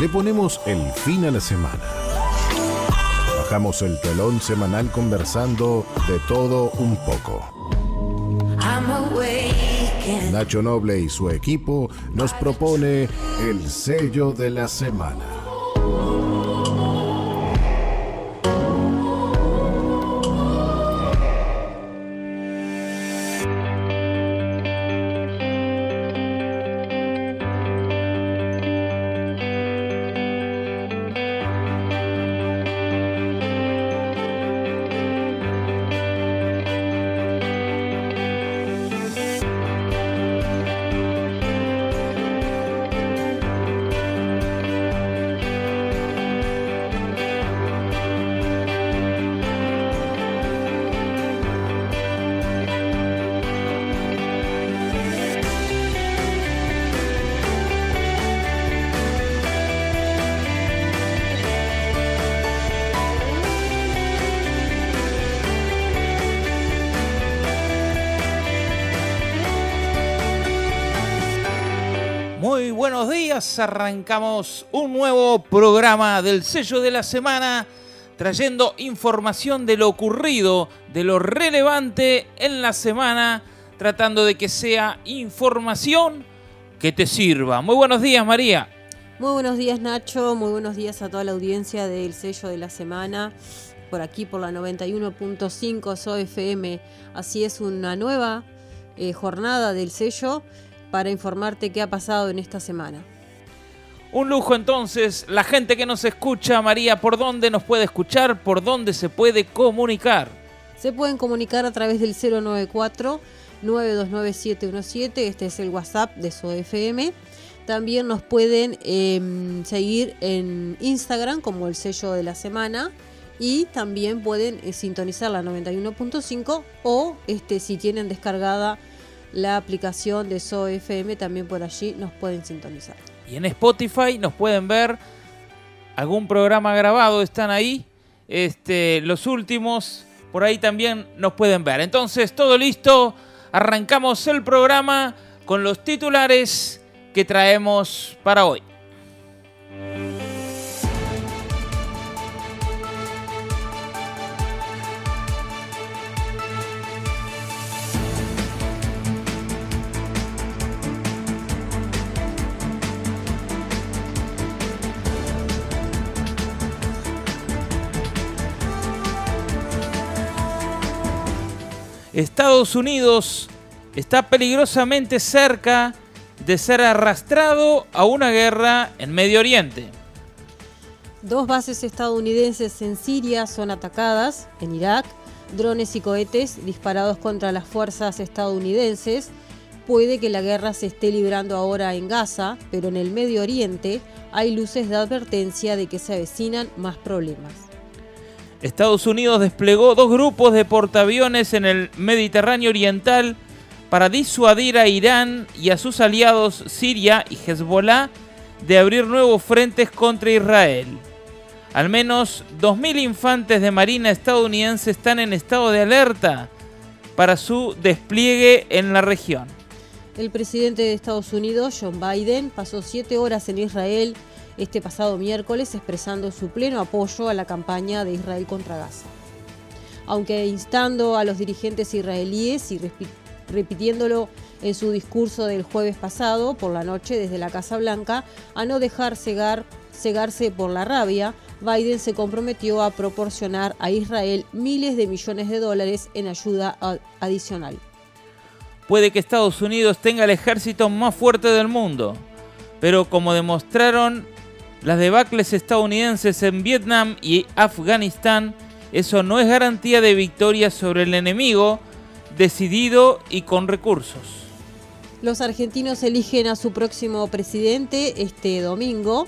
le ponemos el fin a la semana. Bajamos el telón semanal conversando de todo un poco. Nacho Noble y su equipo nos propone el sello de la semana. Arrancamos un nuevo programa del sello de la semana trayendo información de lo ocurrido, de lo relevante en la semana, tratando de que sea información que te sirva. Muy buenos días María. Muy buenos días Nacho, muy buenos días a toda la audiencia del sello de la semana, por aquí por la 91.5 SOFM. Así es una nueva eh, jornada del sello para informarte qué ha pasado en esta semana. Un lujo entonces, la gente que nos escucha, María, ¿por dónde nos puede escuchar? ¿Por dónde se puede comunicar? Se pueden comunicar a través del 094 929717, este es el WhatsApp de SOFM. También nos pueden em, seguir en Instagram como el sello de la semana y también pueden eh, sintonizar la 91.5 o este, si tienen descargada la aplicación de SOFM también por allí nos pueden sintonizar. Y en Spotify nos pueden ver algún programa grabado, están ahí. Este, los últimos, por ahí también nos pueden ver. Entonces, todo listo. Arrancamos el programa con los titulares que traemos para hoy. Estados Unidos está peligrosamente cerca de ser arrastrado a una guerra en Medio Oriente. Dos bases estadounidenses en Siria son atacadas, en Irak, drones y cohetes disparados contra las fuerzas estadounidenses. Puede que la guerra se esté librando ahora en Gaza, pero en el Medio Oriente hay luces de advertencia de que se avecinan más problemas. Estados Unidos desplegó dos grupos de portaaviones en el Mediterráneo Oriental para disuadir a Irán y a sus aliados Siria y Hezbollah de abrir nuevos frentes contra Israel. Al menos 2.000 infantes de marina estadounidense están en estado de alerta para su despliegue en la región. El presidente de Estados Unidos, John Biden, pasó siete horas en Israel este pasado miércoles expresando su pleno apoyo a la campaña de Israel contra Gaza. Aunque instando a los dirigentes israelíes y repitiéndolo en su discurso del jueves pasado por la noche desde la Casa Blanca a no dejar cegarse por la rabia, Biden se comprometió a proporcionar a Israel miles de millones de dólares en ayuda adicional. Puede que Estados Unidos tenga el ejército más fuerte del mundo, pero como demostraron las debacles estadounidenses en Vietnam y Afganistán, eso no es garantía de victoria sobre el enemigo decidido y con recursos. Los argentinos eligen a su próximo presidente este domingo.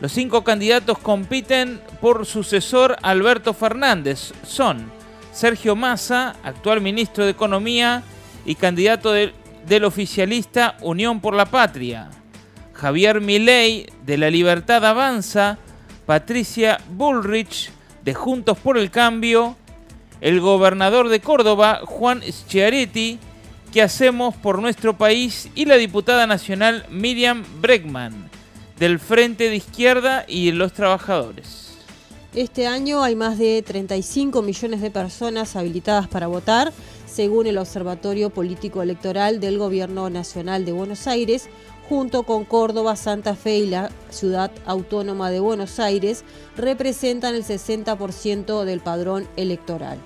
Los cinco candidatos compiten por sucesor Alberto Fernández. Son Sergio Massa, actual ministro de Economía y candidato del oficialista Unión por la Patria. Javier Milei de La Libertad Avanza, Patricia Bullrich de Juntos por el Cambio, el gobernador de Córdoba, Juan Schiaretti, que hacemos por nuestro país, y la diputada nacional Miriam Bregman, del Frente de Izquierda y los Trabajadores. Este año hay más de 35 millones de personas habilitadas para votar, según el Observatorio Político Electoral del Gobierno Nacional de Buenos Aires, junto con Córdoba, Santa Fe y la Ciudad Autónoma de Buenos Aires, representan el 60% del padrón electoral.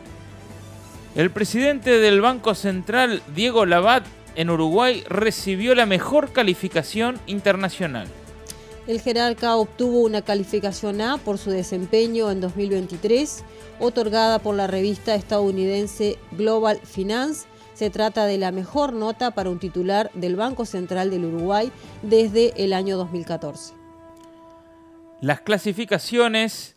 El presidente del Banco Central, Diego Labat, en Uruguay recibió la mejor calificación internacional. El jerarca obtuvo una calificación A por su desempeño en 2023, otorgada por la revista estadounidense Global Finance. Se trata de la mejor nota para un titular del Banco Central del Uruguay desde el año 2014. Las clasificaciones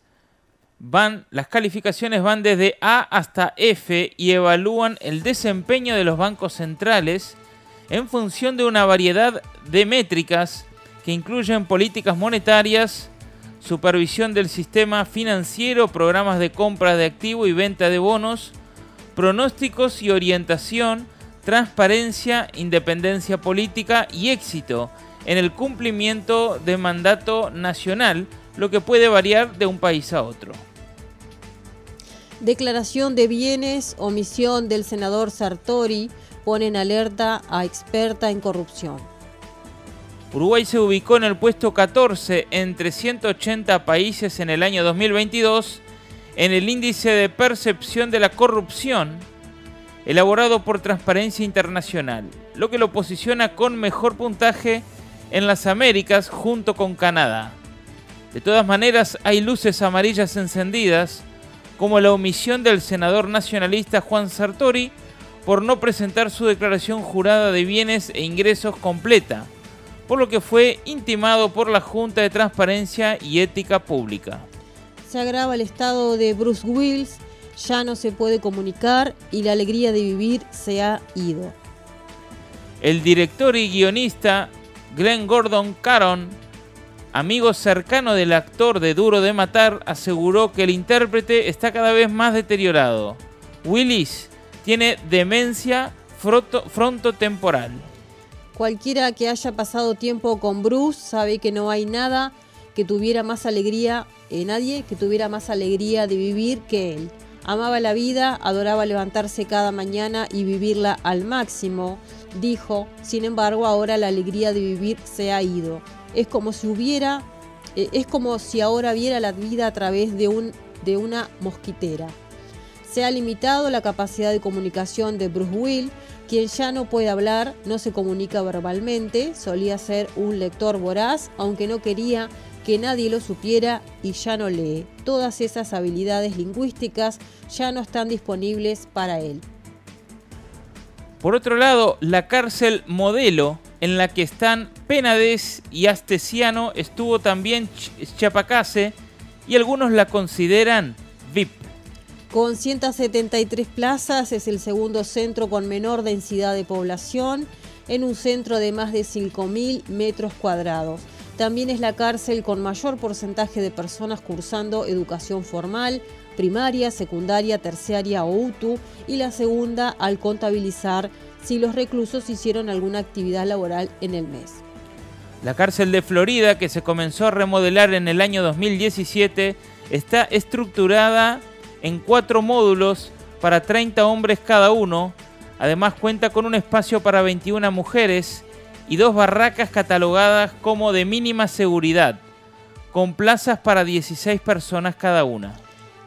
van, las calificaciones van desde A hasta F y evalúan el desempeño de los bancos centrales en función de una variedad de métricas que incluyen políticas monetarias, supervisión del sistema financiero, programas de compra de activo y venta de bonos, pronósticos y orientación, transparencia, independencia política y éxito en el cumplimiento de mandato nacional, lo que puede variar de un país a otro. Declaración de bienes, omisión del senador Sartori, ponen alerta a experta en corrupción. Uruguay se ubicó en el puesto 14 entre 180 países en el año 2022 en el índice de percepción de la corrupción elaborado por Transparencia Internacional, lo que lo posiciona con mejor puntaje en las Américas junto con Canadá. De todas maneras, hay luces amarillas encendidas, como la omisión del senador nacionalista Juan Sartori, por no presentar su declaración jurada de bienes e ingresos completa, por lo que fue intimado por la Junta de Transparencia y Ética Pública. Se agrava el estado de Bruce Wills, ya no se puede comunicar y la alegría de vivir se ha ido. El director y guionista Glenn Gordon Caron, amigo cercano del actor de Duro de Matar, aseguró que el intérprete está cada vez más deteriorado. Willis tiene demencia frontotemporal. Cualquiera que haya pasado tiempo con Bruce sabe que no hay nada que tuviera más alegría, eh, nadie que tuviera más alegría de vivir que él. Amaba la vida, adoraba levantarse cada mañana y vivirla al máximo, dijo. Sin embargo, ahora la alegría de vivir se ha ido. Es como si hubiera, eh, es como si ahora viera la vida a través de, un, de una mosquitera. Se ha limitado la capacidad de comunicación de Bruce Will, quien ya no puede hablar, no se comunica verbalmente, solía ser un lector voraz, aunque no quería que nadie lo supiera y ya no lee. Todas esas habilidades lingüísticas ya no están disponibles para él. Por otro lado, la cárcel modelo en la que están Penades y Astesiano estuvo también Chapacase y algunos la consideran VIP. Con 173 plazas es el segundo centro con menor densidad de población en un centro de más de 5.000 metros cuadrados. También es la cárcel con mayor porcentaje de personas cursando educación formal, primaria, secundaria, terciaria o UTU y la segunda al contabilizar si los reclusos hicieron alguna actividad laboral en el mes. La cárcel de Florida, que se comenzó a remodelar en el año 2017, está estructurada en cuatro módulos para 30 hombres cada uno. Además cuenta con un espacio para 21 mujeres y dos barracas catalogadas como de mínima seguridad, con plazas para 16 personas cada una.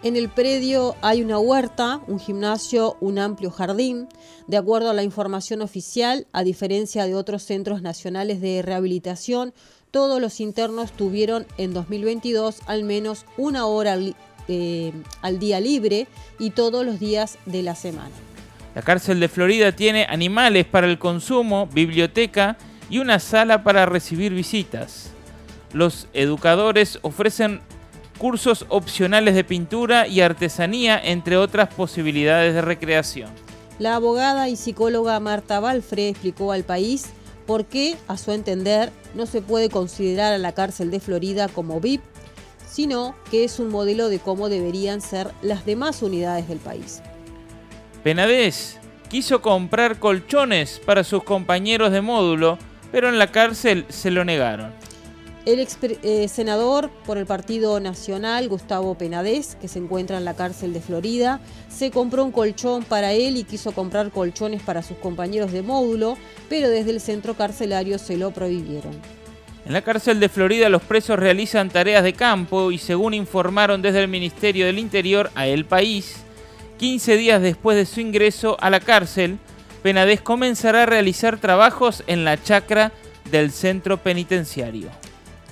En el predio hay una huerta, un gimnasio, un amplio jardín. De acuerdo a la información oficial, a diferencia de otros centros nacionales de rehabilitación, todos los internos tuvieron en 2022 al menos una hora eh, al día libre y todos los días de la semana. La cárcel de Florida tiene animales para el consumo, biblioteca y una sala para recibir visitas. Los educadores ofrecen cursos opcionales de pintura y artesanía, entre otras posibilidades de recreación. La abogada y psicóloga Marta Balfre explicó al país por qué, a su entender, no se puede considerar a la cárcel de Florida como VIP sino que es un modelo de cómo deberían ser las demás unidades del país. Penades quiso comprar colchones para sus compañeros de módulo, pero en la cárcel se lo negaron. El ex eh, senador por el Partido Nacional, Gustavo Penadez, que se encuentra en la cárcel de Florida, se compró un colchón para él y quiso comprar colchones para sus compañeros de módulo, pero desde el centro carcelario se lo prohibieron. En la cárcel de Florida los presos realizan tareas de campo y según informaron desde el Ministerio del Interior a El País, 15 días después de su ingreso a la cárcel, Penadez comenzará a realizar trabajos en la chacra del centro penitenciario.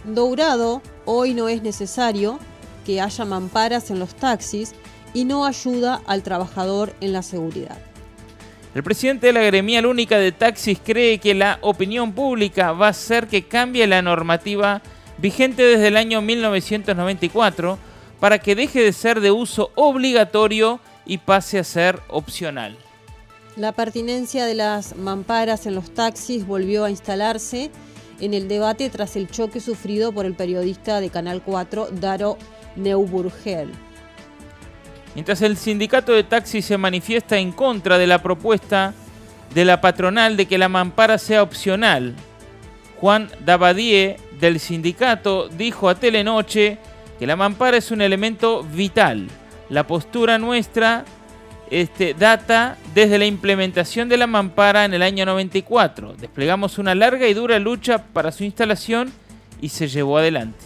Dourado, hoy no es necesario que haya mamparas en los taxis y no ayuda al trabajador en la seguridad. El presidente de la gremial única de taxis cree que la opinión pública va a hacer que cambie la normativa vigente desde el año 1994 para que deje de ser de uso obligatorio y pase a ser opcional. La pertinencia de las mamparas en los taxis volvió a instalarse en el debate tras el choque sufrido por el periodista de Canal 4, Daro Neuburgel. Mientras el sindicato de taxis se manifiesta en contra de la propuesta de la patronal de que la mampara sea opcional, Juan Dabadie del sindicato dijo a Telenoche que la mampara es un elemento vital. La postura nuestra este, data desde la implementación de la mampara en el año 94. Desplegamos una larga y dura lucha para su instalación y se llevó adelante.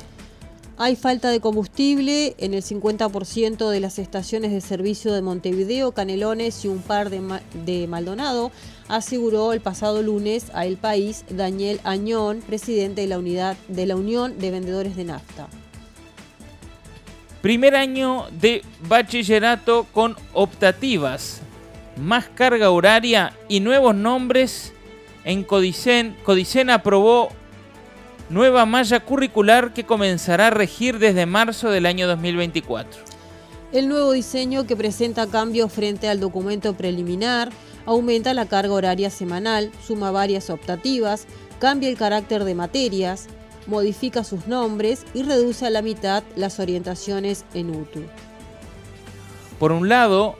Hay falta de combustible en el 50% de las estaciones de servicio de Montevideo, Canelones y un par de, de Maldonado, aseguró el pasado lunes a El País Daniel Añón, presidente de la, unidad, de la Unión de Vendedores de Nafta. Primer año de bachillerato con optativas, más carga horaria y nuevos nombres en Codicen. Codicen aprobó nueva malla curricular que comenzará a regir desde marzo del año 2024. El nuevo diseño que presenta cambios frente al documento preliminar aumenta la carga horaria semanal, suma varias optativas, cambia el carácter de materias, modifica sus nombres y reduce a la mitad las orientaciones en UTU. Por un lado,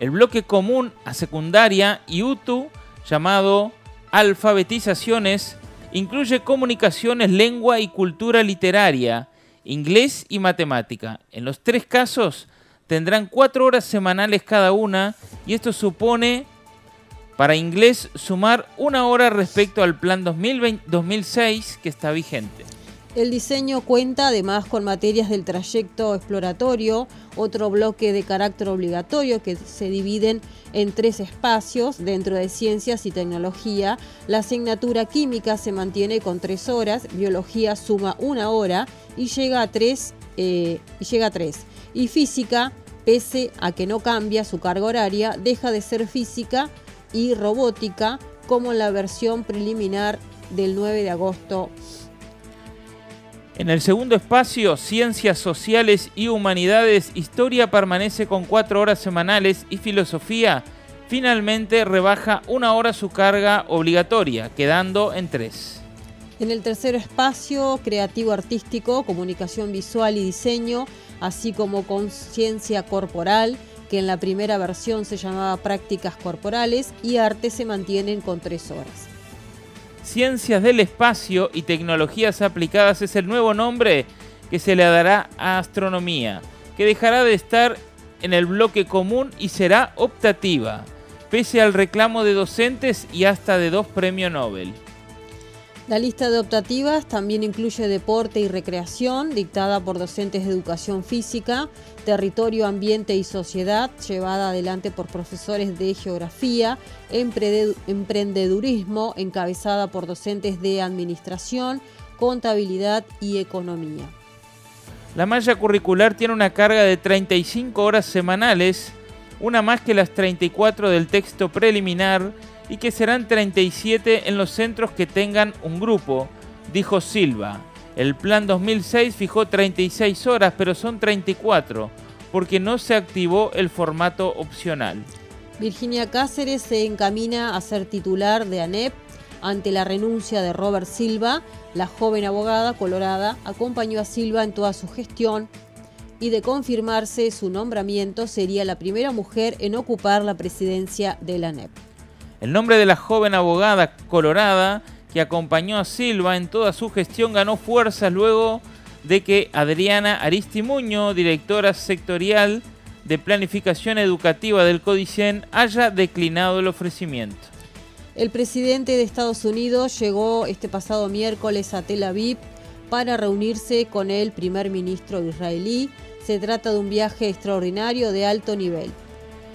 el bloque común a secundaria y UTU, llamado alfabetizaciones, incluye comunicaciones, lengua y cultura literaria, inglés y matemática. En los tres casos tendrán cuatro horas semanales cada una y esto supone para inglés, sumar una hora respecto al plan 2006 que está vigente. El diseño cuenta además con materias del trayecto exploratorio, otro bloque de carácter obligatorio que se dividen en tres espacios dentro de ciencias y tecnología. La asignatura química se mantiene con tres horas, biología suma una hora y llega a tres. Eh, y llega a tres. Y física, pese a que no cambia su carga horaria, deja de ser física y robótica como en la versión preliminar del 9 de agosto. En el segundo espacio, Ciencias Sociales y Humanidades, Historia permanece con cuatro horas semanales y Filosofía finalmente rebaja una hora su carga obligatoria, quedando en tres. En el tercer espacio, Creativo Artístico, Comunicación Visual y Diseño, así como Conciencia Corporal, que en la primera versión se llamaba Prácticas Corporales, y Arte se mantienen con tres horas. Ciencias del Espacio y Tecnologías Aplicadas es el nuevo nombre que se le dará a Astronomía, que dejará de estar en el bloque común y será optativa, pese al reclamo de docentes y hasta de dos premios Nobel. La lista de optativas también incluye deporte y recreación, dictada por docentes de educación física, territorio, ambiente y sociedad, llevada adelante por profesores de geografía, emprendedurismo, encabezada por docentes de administración, contabilidad y economía. La malla curricular tiene una carga de 35 horas semanales, una más que las 34 del texto preliminar, y que serán 37 en los centros que tengan un grupo, dijo Silva. El plan 2006 fijó 36 horas, pero son 34, porque no se activó el formato opcional. Virginia Cáceres se encamina a ser titular de ANEP ante la renuncia de Robert Silva. La joven abogada colorada acompañó a Silva en toda su gestión y de confirmarse su nombramiento sería la primera mujer en ocupar la presidencia de la ANEP. El nombre de la joven abogada colorada, que acompañó a Silva en toda su gestión, ganó fuerzas luego de que Adriana Aristimuño, directora sectorial de planificación educativa del Codicen, haya declinado el ofrecimiento. El presidente de Estados Unidos llegó este pasado miércoles a Tel Aviv para reunirse con el primer ministro israelí. Se trata de un viaje extraordinario de alto nivel.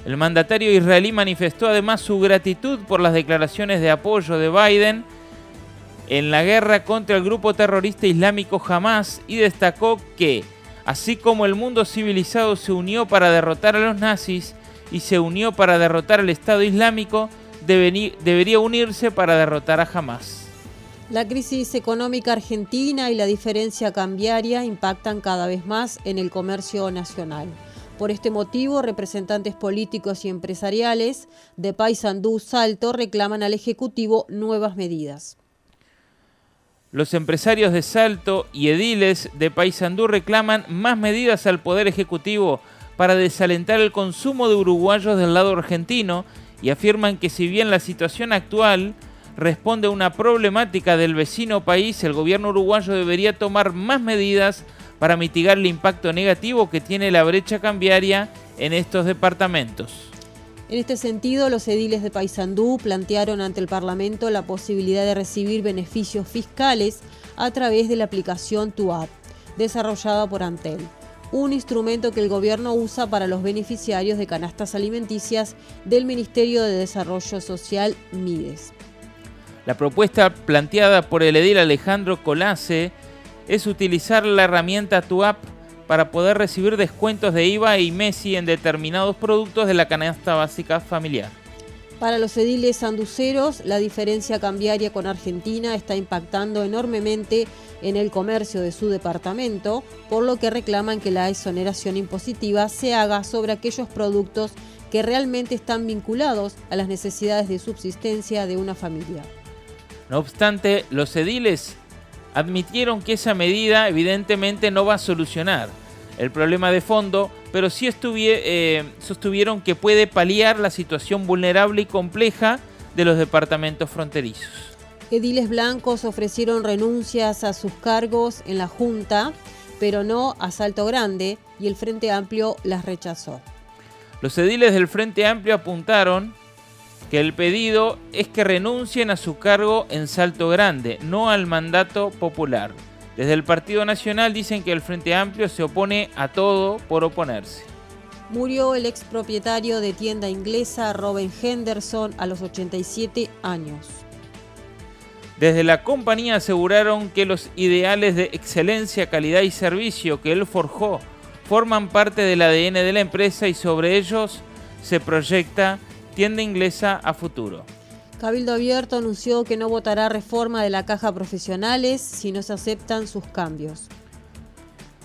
El mandatario israelí manifestó además su gratitud por las declaraciones de apoyo de Biden en la guerra contra el grupo terrorista islámico Hamas y destacó que, así como el mundo civilizado se unió para derrotar a los nazis y se unió para derrotar al Estado Islámico, debería unirse para derrotar a Hamas. La crisis económica argentina y la diferencia cambiaria impactan cada vez más en el comercio nacional. Por este motivo, representantes políticos y empresariales de Paysandú Salto reclaman al Ejecutivo nuevas medidas. Los empresarios de Salto y ediles de Paysandú reclaman más medidas al Poder Ejecutivo para desalentar el consumo de uruguayos del lado argentino y afirman que si bien la situación actual responde a una problemática del vecino país, el gobierno uruguayo debería tomar más medidas para mitigar el impacto negativo que tiene la brecha cambiaria en estos departamentos. En este sentido, los ediles de Paysandú plantearon ante el Parlamento la posibilidad de recibir beneficios fiscales a través de la aplicación TUAP, desarrollada por Antel, un instrumento que el gobierno usa para los beneficiarios de canastas alimenticias del Ministerio de Desarrollo Social MIDES. La propuesta planteada por el edil Alejandro Colase es utilizar la herramienta TUAP para poder recibir descuentos de IVA y MESI en determinados productos de la canasta básica familiar. Para los ediles sanduceros, la diferencia cambiaria con Argentina está impactando enormemente en el comercio de su departamento, por lo que reclaman que la exoneración impositiva se haga sobre aquellos productos que realmente están vinculados a las necesidades de subsistencia de una familia. No obstante, los ediles admitieron que esa medida evidentemente no va a solucionar el problema de fondo, pero sí eh, sostuvieron que puede paliar la situación vulnerable y compleja de los departamentos fronterizos. Ediles blancos ofrecieron renuncias a sus cargos en la Junta, pero no a Salto Grande, y el Frente Amplio las rechazó. Los ediles del Frente Amplio apuntaron que el pedido es que renuncien a su cargo en Salto Grande, no al mandato popular. Desde el Partido Nacional dicen que el Frente Amplio se opone a todo por oponerse. Murió el expropietario de tienda inglesa Robin Henderson a los 87 años. Desde la compañía aseguraron que los ideales de excelencia, calidad y servicio que él forjó forman parte del ADN de la empresa y sobre ellos se proyecta tienda inglesa a futuro. Cabildo Abierto anunció que no votará reforma de la caja profesionales si no se aceptan sus cambios.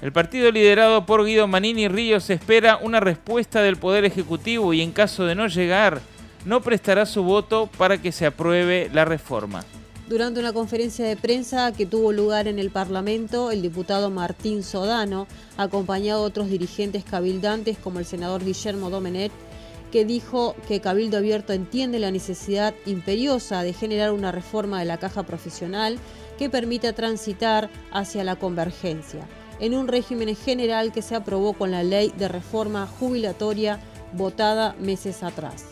El partido liderado por Guido Manini Ríos espera una respuesta del Poder Ejecutivo y en caso de no llegar, no prestará su voto para que se apruebe la reforma. Durante una conferencia de prensa que tuvo lugar en el Parlamento, el diputado Martín Sodano, acompañado de otros dirigentes cabildantes como el senador Guillermo Domenet, que dijo que Cabildo Abierto entiende la necesidad imperiosa de generar una reforma de la caja profesional que permita transitar hacia la convergencia, en un régimen general que se aprobó con la ley de reforma jubilatoria votada meses atrás.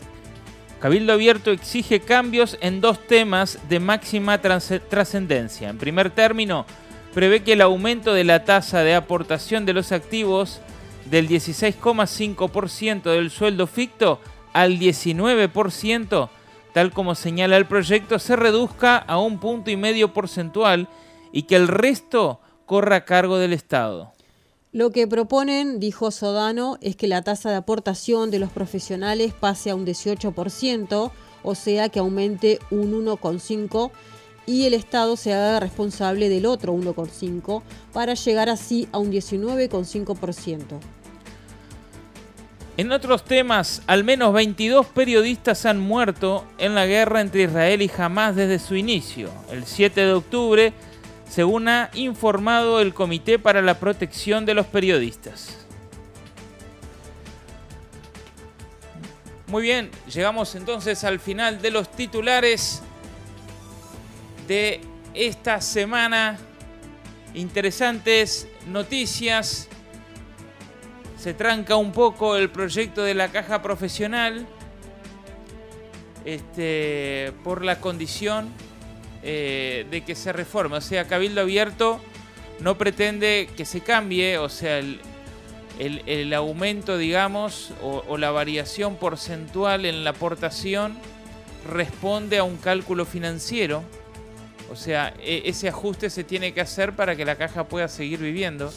Cabildo Abierto exige cambios en dos temas de máxima trascendencia. En primer término, prevé que el aumento de la tasa de aportación de los activos del 16,5% del sueldo ficto al 19%, tal como señala el proyecto, se reduzca a un punto y medio porcentual y que el resto corra a cargo del Estado. Lo que proponen, dijo Sodano, es que la tasa de aportación de los profesionales pase a un 18%, o sea que aumente un 1,5% y el Estado se haga responsable del otro 1,5% para llegar así a un 19,5%. En otros temas, al menos 22 periodistas han muerto en la guerra entre Israel y Hamas desde su inicio, el 7 de octubre, según ha informado el Comité para la Protección de los Periodistas. Muy bien, llegamos entonces al final de los titulares de esta semana. Interesantes noticias. Se tranca un poco el proyecto de la caja profesional este, por la condición eh, de que se reforme. O sea, Cabildo Abierto no pretende que se cambie, o sea, el, el, aumento, digamos, o, la variación porcentual en la aportación responde a un cálculo financiero. O sea, e, ese ajuste se tiene que hacer para que la caja pueda seguir viviendo.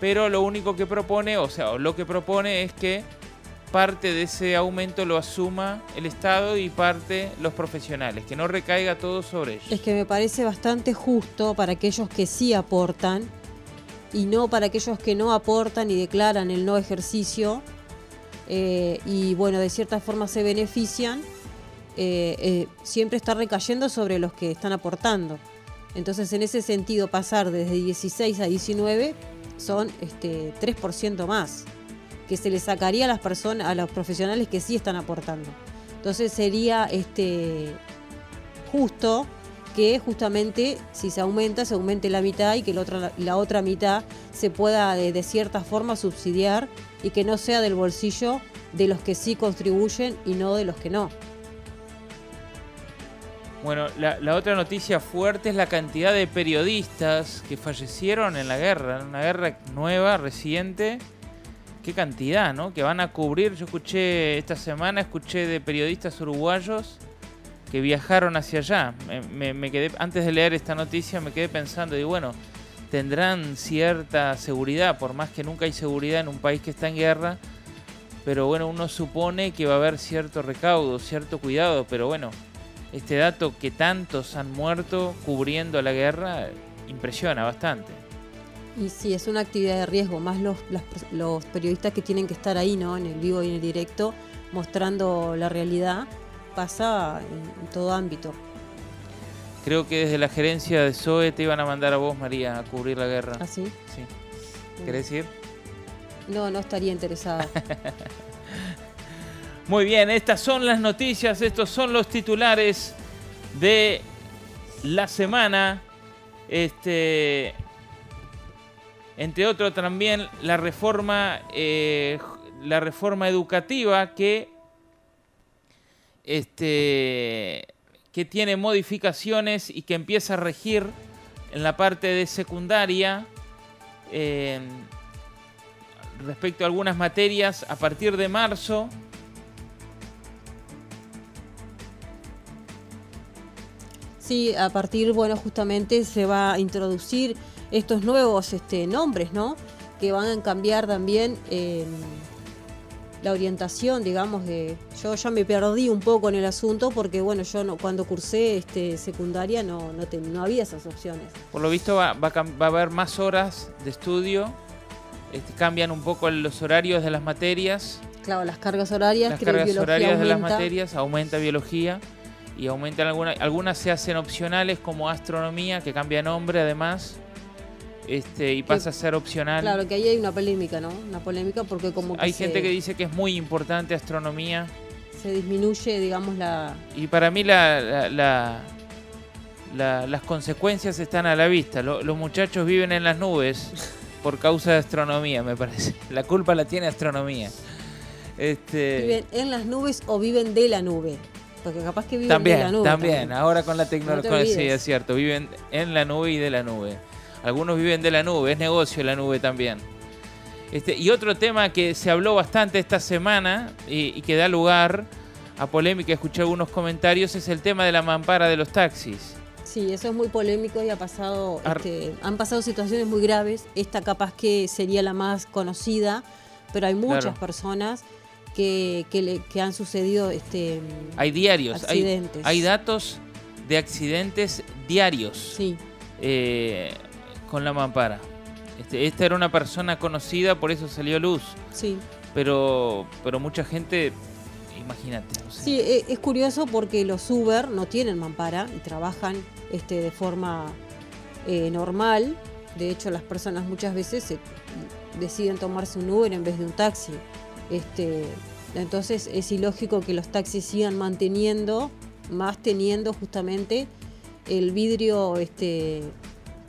Pero lo único que propone, o sea, lo que propone es que parte de ese aumento lo asuma el Estado y parte los profesionales, que no recaiga todo sobre ellos. Es que me parece bastante justo para aquellos que sí aportan y no para aquellos que no aportan y declaran el no ejercicio eh, y bueno, de cierta forma se benefician, eh, eh, siempre está recayendo sobre los que están aportando. Entonces, en ese sentido, pasar desde 16 a 19 son este, 3% más, que se le sacaría a las personas, a los profesionales que sí están aportando. Entonces sería este, justo que justamente si se aumenta, se aumente la mitad y que la otra, la otra mitad se pueda de, cierta forma subsidiar y que no sea del bolsillo de los que sí contribuyen y no de los que no. Bueno, la, otra noticia fuerte es la cantidad de periodistas que fallecieron en la guerra, en una guerra nueva, reciente. Qué cantidad, ¿no? Que van a cubrir. Yo escuché esta semana, escuché de periodistas uruguayos que viajaron hacia allá. Me, quedé, antes de leer esta noticia me quedé pensando, y bueno, tendrán cierta seguridad, por más que nunca hay seguridad en un país que está en guerra, pero bueno, uno supone que va a haber cierto recaudo, cierto cuidado, pero bueno, este dato que tantos han muerto cubriendo la guerra impresiona bastante. Y sí, es una actividad de riesgo, más los, los periodistas que tienen que estar ahí, ¿no? En el vivo y en el directo, mostrando la realidad pasa en, todo ámbito. Creo que desde la gerencia de SOE te iban a mandar a vos, María, a cubrir la guerra. ¿Ah, sí? Sí. ¿Querés ir? No, no estaría interesada. Muy bien, estas son las noticias, estos son los titulares de la semana. Este, entre otros también la reforma, eh, la reforma educativa este, que tiene modificaciones y que empieza a regir en la parte de secundaria respecto a algunas materias a partir de marzo. Sí, a partir, bueno, justamente se va a introducir estos nuevos este, nombres, ¿no? Que van a cambiar también la orientación, digamos, de yo ya me perdí un poco en el asunto porque bueno, yo no, cuando cursé este secundaria no no, no había esas opciones. Por lo visto va, va, a haber más horas de estudio, este, cambian un poco los horarios de las materias. Claro, las cargas horarias, las cargas horarias de las materias, aumenta biología y aumentan algunas, algunas se hacen opcionales como astronomía, que cambia nombre además este, y pasa a ser opcional. Claro, que ahí hay una polémica, ¿no? Una polémica porque como Hay gente que dice que es muy importante astronomía. Se disminuye, digamos, la... Y para mí la, la, las consecuencias están a la vista. los muchachos viven en las nubes por causa de astronomía, me parece. La culpa la tiene astronomía. Este... ¿Viven en las nubes o viven de la nube? Porque capaz que viven de la nube. También, también. ahora con la tecnología, sí, es cierto, viven en la nube y de la nube. Algunos viven de la nube, es negocio la nube también. Este, y otro tema que se habló bastante esta semana y, que da lugar a polémica, escuché algunos comentarios, es el tema de la mampara de los taxis. Sí, eso es muy polémico y ha pasado, este, han pasado situaciones muy graves. Esta capaz que sería la más conocida, pero hay muchas personas que, que, han sucedido este, hay diarios, accidentes. Hay, datos de accidentes diarios. Sí. Eh, con la mampara. Este, esta era una persona conocida, por eso salió luz. Sí. Pero, pero mucha gente, imagínate. Sí, e, es curioso porque los Uber no tienen mampara y trabajan este, de forma eh, normal. De hecho, las personas muchas veces deciden tomarse un Uber en vez de un taxi. Este, entonces es ilógico que los taxis sigan manteniendo, más teniendo justamente el vidrio, este,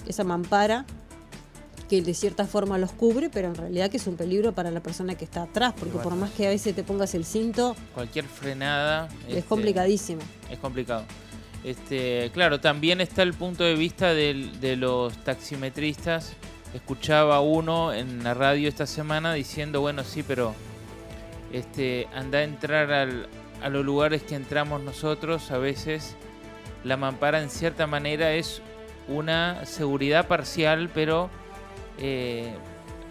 esa mampara que de cierta forma los cubre, pero en realidad que es un peligro para la persona que está atrás, porque bueno. por más que a veces te pongas el cinto, Cualquier frenada. es este, complicadísimo. Es complicado. Este, claro, también está el punto de vista del- de los taximetristas. Escuchaba uno en la radio esta semana diciendo, bueno, sí, pero este, anda a entrar al- a los lugares que entramos nosotros, a veces la mampara en cierta manera es una seguridad parcial, pero eh,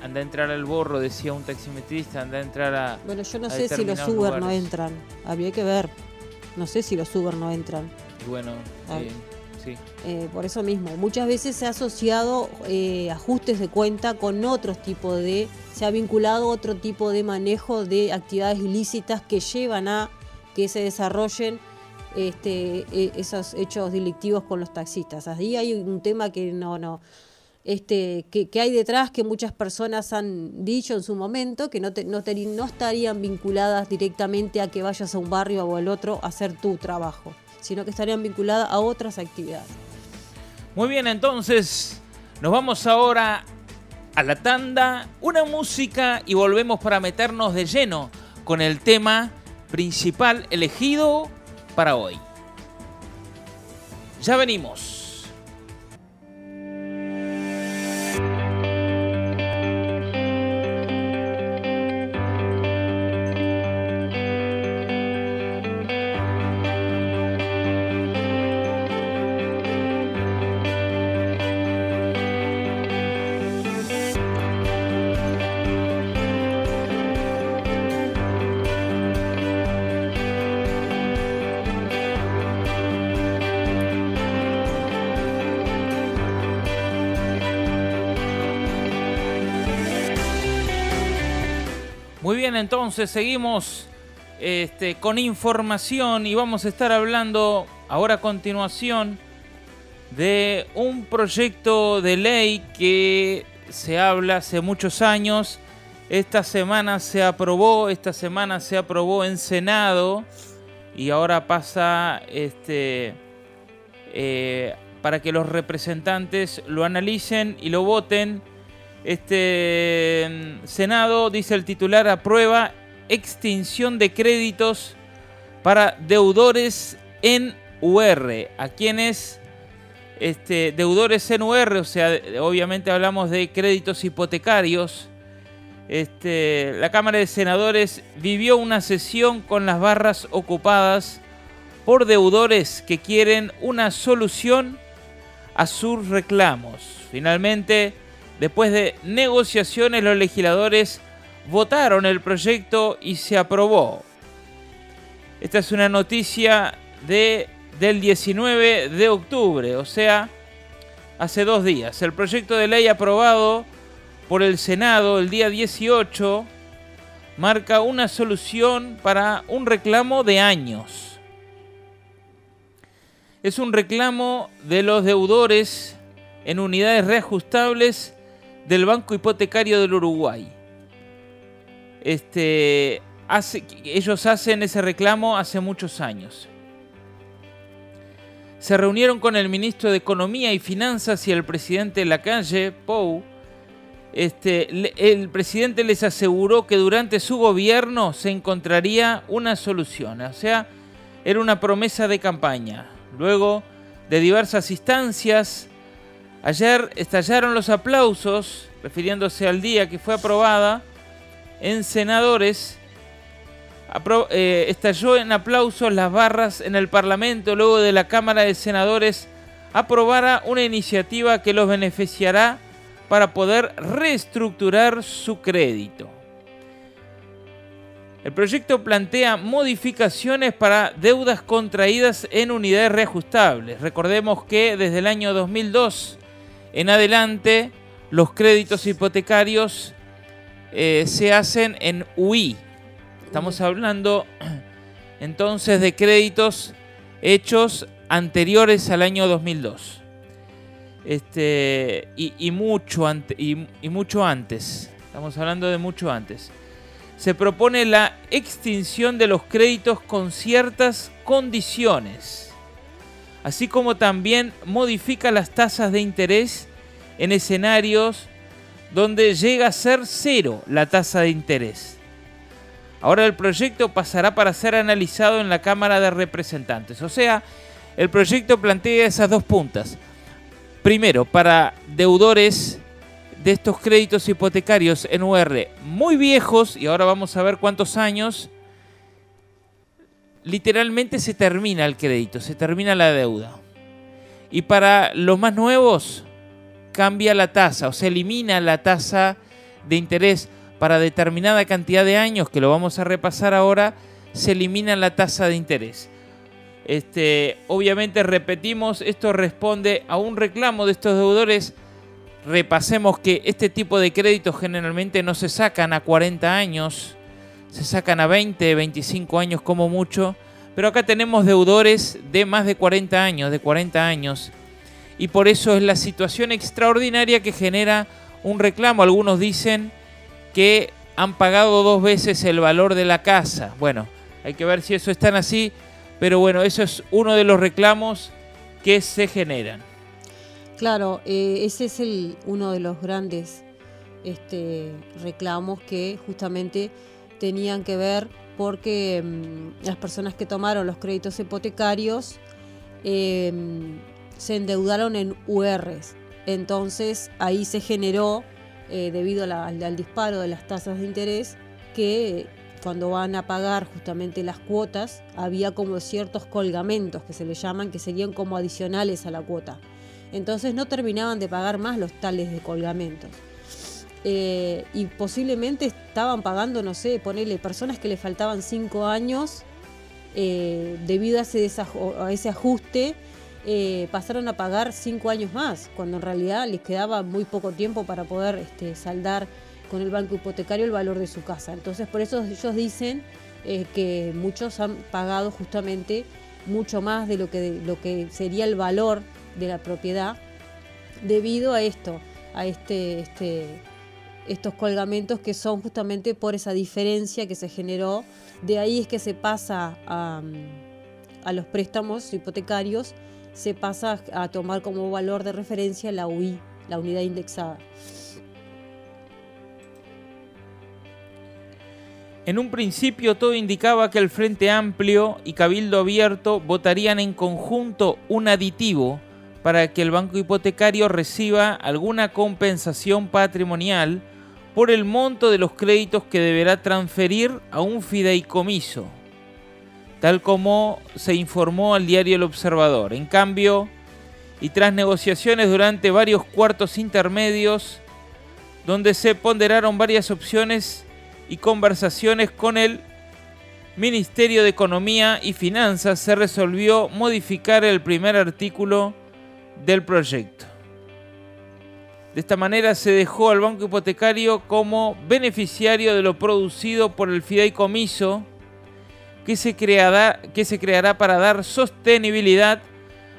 anda a entrar al borro, decía un taximetrista, anda a entrar a... Bueno, yo no sé si los Uber no entran, habría que ver. No sé si los Uber no entran. y bueno, Ah. eh, Eh, por eso mismo, muchas veces se ha asociado eh, ajustes de cuenta con otros tipos de, se ha vinculado otro tipo de manejo de actividades ilícitas que llevan a que se desarrollen este, e- esos hechos delictivos con los taxistas. Ahí hay un tema que no, no, este, que, que hay detrás que muchas personas han dicho en su momento que no, te- no, teri- no estarían vinculadas directamente a que vayas a un barrio o al otro a hacer tu trabajo, sino que estarían vinculadas a otras actividades. Muy bien, entonces nos vamos ahora a la tanda, una música y volvemos para meternos de lleno con el tema principal elegido para hoy. Ya venimos. Entonces seguimos este, con información y vamos a estar hablando ahora a continuación de un proyecto de ley que se habla hace muchos años. Esta semana se aprobó, esta semana se aprobó en Senado y ahora pasa este, eh, para que los representantes lo analicen y lo voten. Este mm, Senado, dice el titular, aprueba extinción de créditos para deudores en UR. ¿A quienes este, deudores en UR? O sea, obviamente hablamos de créditos hipotecarios. Este, la Cámara de Senadores vivió una sesión con las barras ocupadas por deudores que quieren una solución a sus reclamos. Finalmente, después de negociaciones, los legisladores votaron el proyecto y se aprobó. Esta es una noticia de, del 19 de octubre, o sea, hace dos días. El proyecto de ley aprobado por el Senado el día 18 marca una solución para un reclamo de años. Es un reclamo de los deudores en unidades reajustables del Banco Hipotecario del Uruguay. Este, hace, ellos hacen ese reclamo hace muchos años. Se reunieron con el ministro de Economía y Finanzas y el presidente de la calle, Pou. Este, el presidente les aseguró que durante su gobierno se encontraría una solución. O sea, era una promesa de campaña. Luego de diversas instancias, ayer estallaron los aplausos, refiriéndose al día que fue aprobada en senadores. Eh, estalló en aplausos las barras en el Parlamento luego de la Cámara de Senadores aprobara una iniciativa que los beneficiará para poder reestructurar su crédito. El proyecto plantea modificaciones para deudas contraídas en unidades reajustables. Recordemos que desde el año 2002 en adelante los créditos hipotecarios eh, se hacen en UI. Estamos hablando entonces de créditos hechos anteriores al año 2002. Este, y, y mucho ante- y- y mucho antes. Estamos hablando de mucho antes. Se propone la extinción de los créditos con ciertas condiciones. así como también modifica las tasas de interés en escenarios donde llega a ser cero la tasa de interés. Ahora el proyecto pasará para ser analizado en la Cámara de Representantes. O sea, el proyecto plantea esas dos puntas. Primero, para deudores de estos créditos hipotecarios en UR muy viejos, y ahora vamos a ver cuántos años, literalmente se termina el crédito, se termina la deuda. Y para los más nuevos, cambia la tasa o se elimina la tasa de interés para determinada cantidad de años, que lo vamos a repasar ahora, se elimina la tasa de interés. Este, obviamente repetimos, esto responde a un reclamo de estos deudores. Repasemos que este tipo de créditos generalmente no se sacan a 40 años, se sacan a 20, 25 años como mucho, pero acá tenemos deudores de más de 40 años, de 40 años, y por eso es la situación extraordinaria que genera un reclamo. Algunos dicen que han pagado dos veces el valor de la casa. Bueno, hay que ver si eso es tan así, pero bueno, eso es uno de los reclamos que se generan. Claro, eh, ese es uno de los grandes este, reclamos que justamente tenían que ver porque mm, las personas que tomaron los créditos hipotecarios em, se endeudaron en URs. Entonces ahí se generó, eh, debido al, disparo de las tasas de interés, que cuando van a pagar justamente las cuotas, había como ciertos colgamentos que se le llaman, que serían como adicionales a la cuota. Entonces no terminaban de pagar más los tales de colgamentos. Eh, y posiblemente estaban pagando, no sé, ponerle personas que le faltaban cinco años eh, debido a ese, a ese ajuste eh, pasaron a pagar cinco años más, cuando en realidad les quedaba muy poco tiempo para poder este, saldar con el banco hipotecario el valor de su casa. Entonces por eso ellos dicen eh, que muchos han pagado justamente mucho más de lo que, lo que sería el valor de la propiedad debido a esto, a este, este, estos colgamentos que son justamente por esa diferencia que se generó. De ahí es que se pasa a, a los préstamos hipotecarios se pasa a tomar como valor de referencia la UI, la unidad indexada. En un principio todo indicaba que el Frente Amplio y Cabildo Abierto votarían en conjunto un aditivo para que el banco hipotecario reciba alguna compensación patrimonial por el monto de los créditos que deberá transferir a un fideicomiso tal como se informó al diario El Observador. En cambio, y tras negociaciones durante varios cuartos intermedios, donde se ponderaron varias opciones y conversaciones con el Ministerio de Economía y Finanzas, se resolvió modificar el primer artículo del proyecto. De esta manera se dejó al banco hipotecario como beneficiario de lo producido por el fideicomiso que se, creará, que se creará para dar sostenibilidad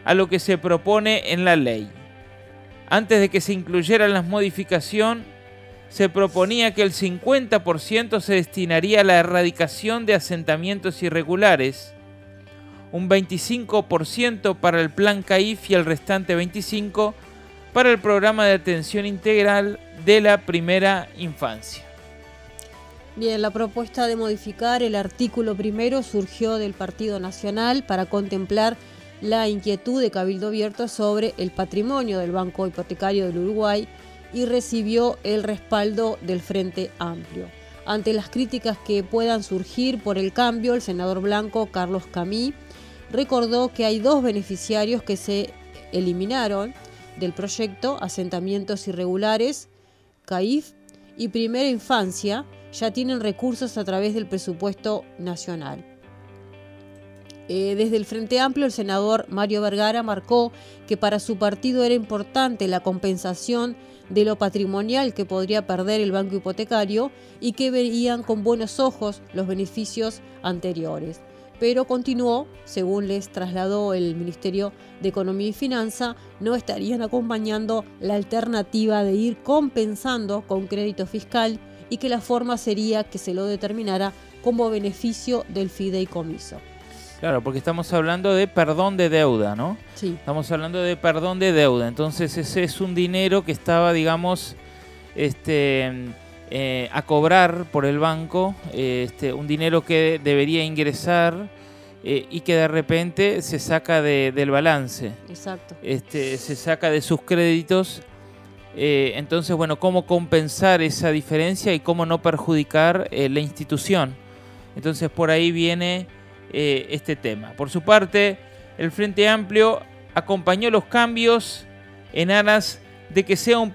a lo que se propone en la ley. Antes de que se incluyeran las modificaciones, se proponía que el 50% se destinaría a la erradicación de asentamientos irregulares, un 25% para el plan CAIF y el restante 25% para el programa de atención integral de la primera infancia. Bien, la propuesta de modificar el artículo primero surgió del Partido Nacional para contemplar la inquietud de Cabildo Abierto sobre el patrimonio del Banco Hipotecario del Uruguay y recibió el respaldo del Frente Amplio. Ante las críticas que puedan surgir por el cambio, el senador blanco Carlos Camí recordó que hay dos beneficiarios que se eliminaron del proyecto, asentamientos irregulares, CAIF y Primera Infancia, ya tienen recursos a través del presupuesto nacional. Eh, desde el Frente Amplio, el senador Mario Vergara marcó que para su partido era importante la compensación de lo patrimonial que podría perder el banco hipotecario y que veían con buenos ojos los beneficios anteriores pero continuó, según les trasladó el Ministerio de Economía y Finanza, no estarían acompañando la alternativa de ir compensando con crédito fiscal y que la forma sería que se lo determinara como beneficio del fideicomiso. Claro, porque estamos hablando de perdón de deuda, ¿no? Sí. Estamos hablando de perdón de deuda. Entonces ese es un dinero que estaba, digamos, este, eh, a cobrar por el banco, eh, este, un dinero que debería ingresar eh, y que de repente se saca de- del balance, Exacto. este, se saca de sus créditos. Eh, entonces, bueno, ¿cómo compensar esa diferencia y cómo no perjudicar eh, la institución? Entonces, por ahí viene eh, este tema. Por su parte, el Frente Amplio acompañó los cambios en aras de que sea un,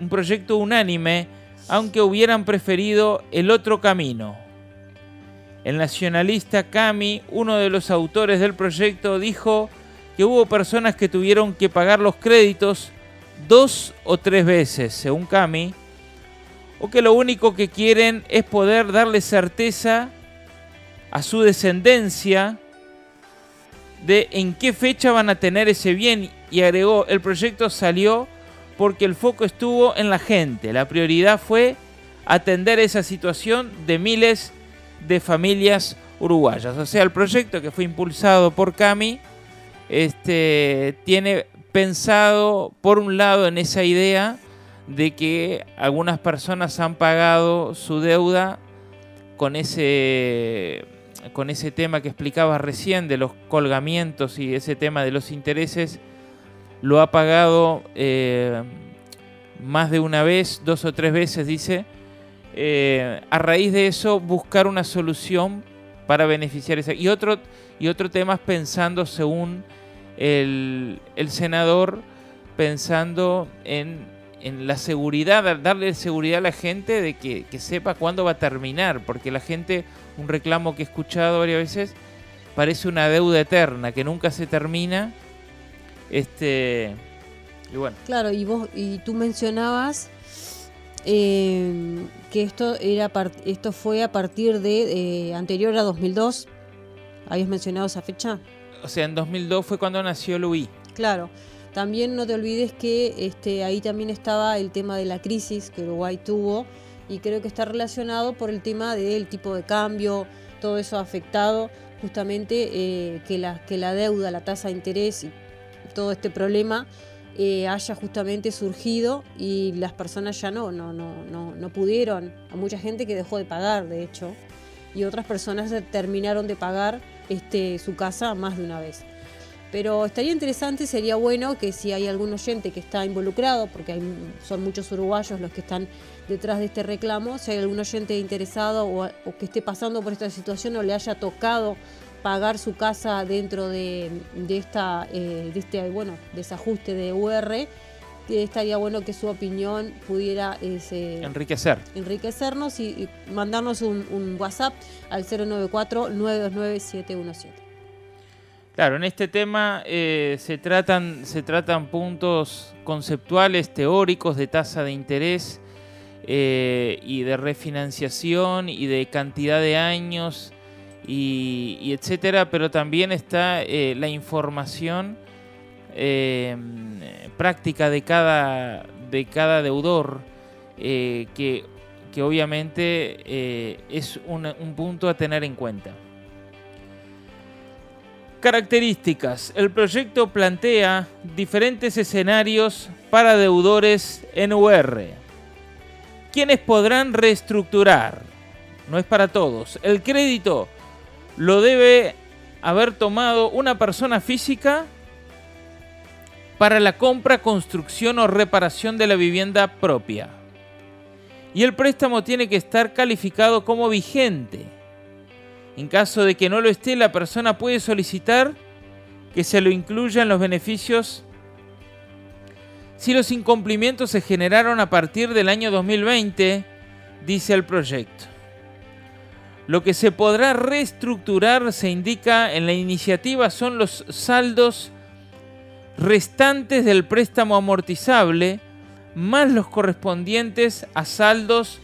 un proyecto unánime, aunque hubieran preferido el otro camino. El nacionalista Cami, uno de los autores del proyecto, dijo que hubo personas que tuvieron que pagar los créditos dos o tres veces, según Cami, o que lo único que quieren es poder darle certeza a su descendencia de en qué fecha van a tener ese bien y agregó, el proyecto salió porque el foco estuvo en la gente, la prioridad fue atender esa situación de miles de familias uruguayas. O sea, el proyecto que fue impulsado por Cami este, tiene pensado, por un lado, en esa idea de que algunas personas han pagado su deuda con ese, con ese tema que explicabas recién de los colgamientos y ese tema de los intereses, lo ha pagado eh, más de una vez, dos o tres veces, dice. Eh, a raíz de eso, buscar una solución para beneficiar esa. Y otro, y otro tema es pensando, según el, senador, pensando en, la seguridad, darle seguridad a la gente de que, sepa cuándo va a terminar, porque la gente, un reclamo que he escuchado varias veces, parece una deuda eterna que nunca se termina. Este, y bueno, Claro, y vos y tú mencionabas eh, que esto era esto fue a partir de eh, anterior a 2002. ¿Habías mencionado esa fecha? O sea, en 2002 fue cuando nació Luis. Claro. También no te olvides que este, ahí también estaba el tema de la crisis que Uruguay tuvo y creo que está relacionado por el tema del tipo de cambio, todo eso ha afectado justamente eh, que, la, que la deuda, la tasa de interés y todo este problema eh, haya justamente surgido y las personas ya no, no, no, no, no pudieron. A mucha gente que dejó de pagar, de hecho, y otras personas terminaron de pagar su casa más de una vez. Pero estaría interesante, sería bueno que si hay algún oyente que está involucrado, porque son muchos uruguayos los que están detrás de este reclamo, si hay algún oyente interesado o, que esté pasando por esta situación o le haya tocado pagar su casa dentro de, de eh, este bueno desajuste de UR, estaría bueno que su opinión pudiera se- Enriquecer. enriquecernos y, y mandarnos un, un WhatsApp al 094-929-717. Claro, en este tema eh, se, tratan, se tratan puntos conceptuales, teóricos de tasa de interés eh, y de refinanciación y de cantidad de años y, y etcétera, pero también está eh, la información eh, práctica de cada, de cada deudor, eh, que, que obviamente eh, es un- un punto a tener en cuenta. Características. El proyecto plantea diferentes escenarios para deudores en UR. Quienes podrán reestructurar. No es para todos. El crédito lo debe haber tomado una persona física para la compra, construcción o reparación de la vivienda propia. Y el préstamo tiene que estar calificado como vigente. En caso de que no lo esté, la persona puede solicitar que se lo incluya en los beneficios si los incumplimientos se generaron a partir del año 2020, dice el proyecto. Lo que se podrá reestructurar, se indica en la iniciativa, son los saldos restantes del préstamo amortizable, más los correspondientes a saldos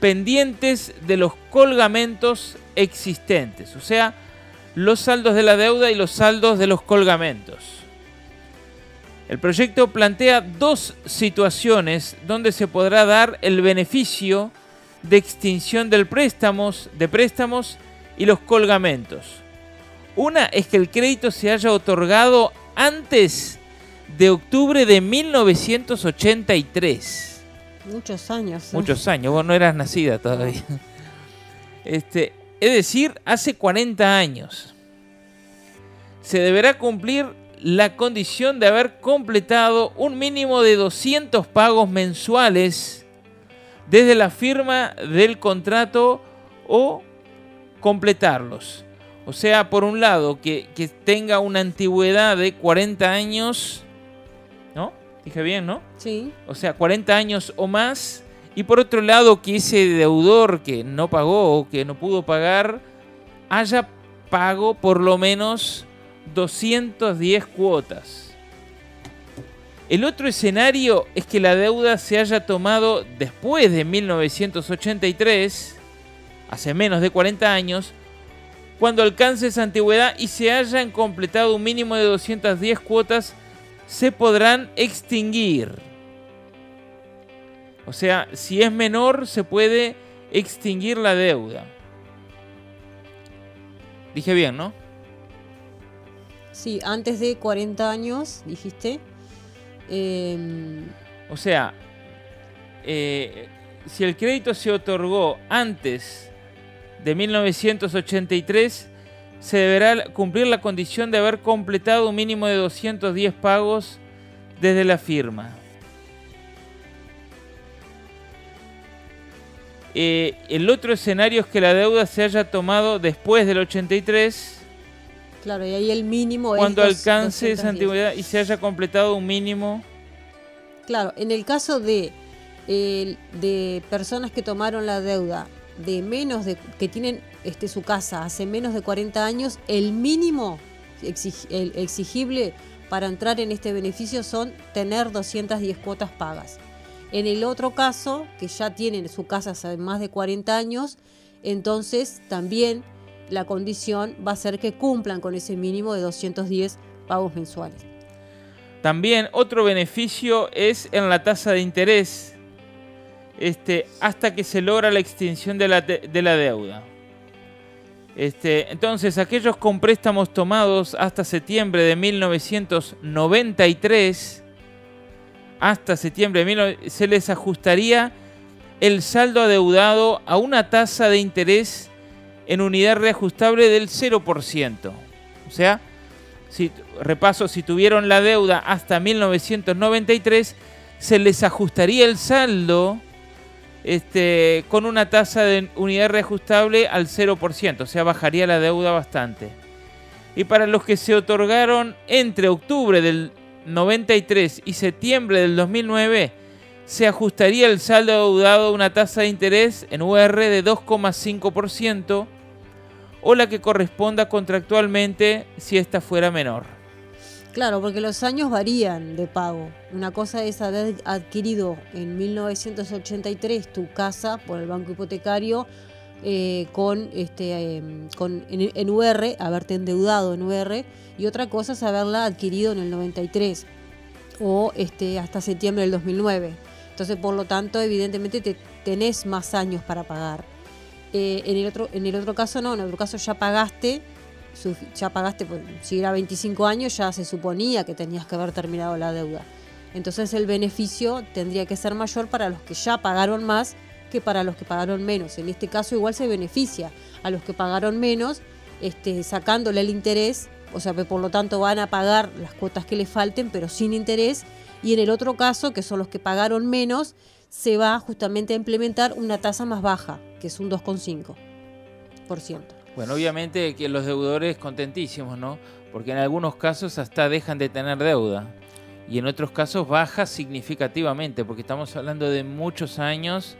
pendientes de los colgamentos existentes, o sea, los saldos de la deuda y los saldos de los colgamentos. El proyecto plantea dos situaciones donde se podrá dar el beneficio de extinción del préstamos, de préstamos y los colgamentos. Una es que el crédito se haya otorgado antes de octubre de 1983. Muchos años. ¿eh? Muchos años, vos no eras nacida todavía. Este, es decir, hace 40 años. Se deberá cumplir la condición de haber completado un mínimo de 200 pagos mensuales desde la firma del contrato o completarlos. O sea, por un lado, que, que tenga una antigüedad de 40 años. Dije bien, ¿no? Sí. O sea, 40 años o más. Y por otro lado, que ese deudor que no pagó o que no pudo pagar haya pago por lo menos 210 cuotas. El otro escenario es que la deuda se haya tomado después de 1983, hace menos de 40 años, cuando alcance esa antigüedad y se hayan completado un mínimo de 210 cuotas, se podrán extinguir. O sea, si es menor, se puede extinguir la deuda. Dije bien, ¿no? Sí, antes de 40 años, dijiste. Em, O sea, eh, si el crédito se otorgó antes de 1983, se deberá cumplir la condición de haber completado un mínimo de 210 pagos desde la firma. Eh, el otro escenario es que la deuda se haya tomado después del 83, claro, y ahí el mínimo es cuando dos- alcance esa 210. antigüedad y se haya completado un mínimo. Claro, en el caso de, eh, de personas que tomaron la deuda de menos de que tienen este, su casa hace menos de 40 años, el mínimo exigible para entrar en este beneficio son tener 210 cuotas pagas. En el otro caso, que ya tienen su casa hace más de 40 años, entonces también la condición va a ser que cumplan con ese mínimo de 210 pagos mensuales. También otro beneficio es en la tasa de interés, este, hasta que se logra la extinción de la, de- de la deuda. Este, entonces, aquellos con préstamos tomados hasta septiembre de 1993, hasta septiembre de 19 se les ajustaría el saldo adeudado a una tasa de interés en unidad reajustable del 0%. O sea, si, repaso, si tuvieron la deuda hasta 1993, se les ajustaría el saldo este, con una tasa de unidad reajustable al 0%, o sea, bajaría la deuda bastante. Y para los que se otorgaron entre octubre del 93 y septiembre del 2009, se ajustaría el saldo adeudado a una tasa de interés en UR de 2,5% o la que corresponda contractualmente si ésta fuera menor. Claro, porque los años varían de pago. Una cosa es haber adquirido en 1983 tu casa por el banco hipotecario eh, con este eh, con, en, en UR, haberte endeudado en UR, y otra cosa es haberla adquirido en el 93 o este hasta septiembre del 2009. Entonces, por lo tanto, evidentemente te tenés más años para pagar. Eh, en, el otro, en el otro caso no, en el otro caso ya pagaste, ya pagaste, si era 25 años ya se suponía que tenías que haber terminado la deuda. Entonces el beneficio tendría que ser mayor para los que ya pagaron más que para los que pagaron menos. En este caso igual se beneficia a los que pagaron menos, este, sacándole el interés, o sea, que por lo tanto van a pagar las cuotas que les falten, pero sin interés. Y en el otro caso, que son los que pagaron menos, se va justamente a implementar una tasa más baja, que es un 2,5%. Bueno, obviamente que los deudores contentísimos, ¿no? Porque en algunos casos hasta dejan de tener deuda. Y en otros casos baja significativamente, porque estamos hablando de muchos años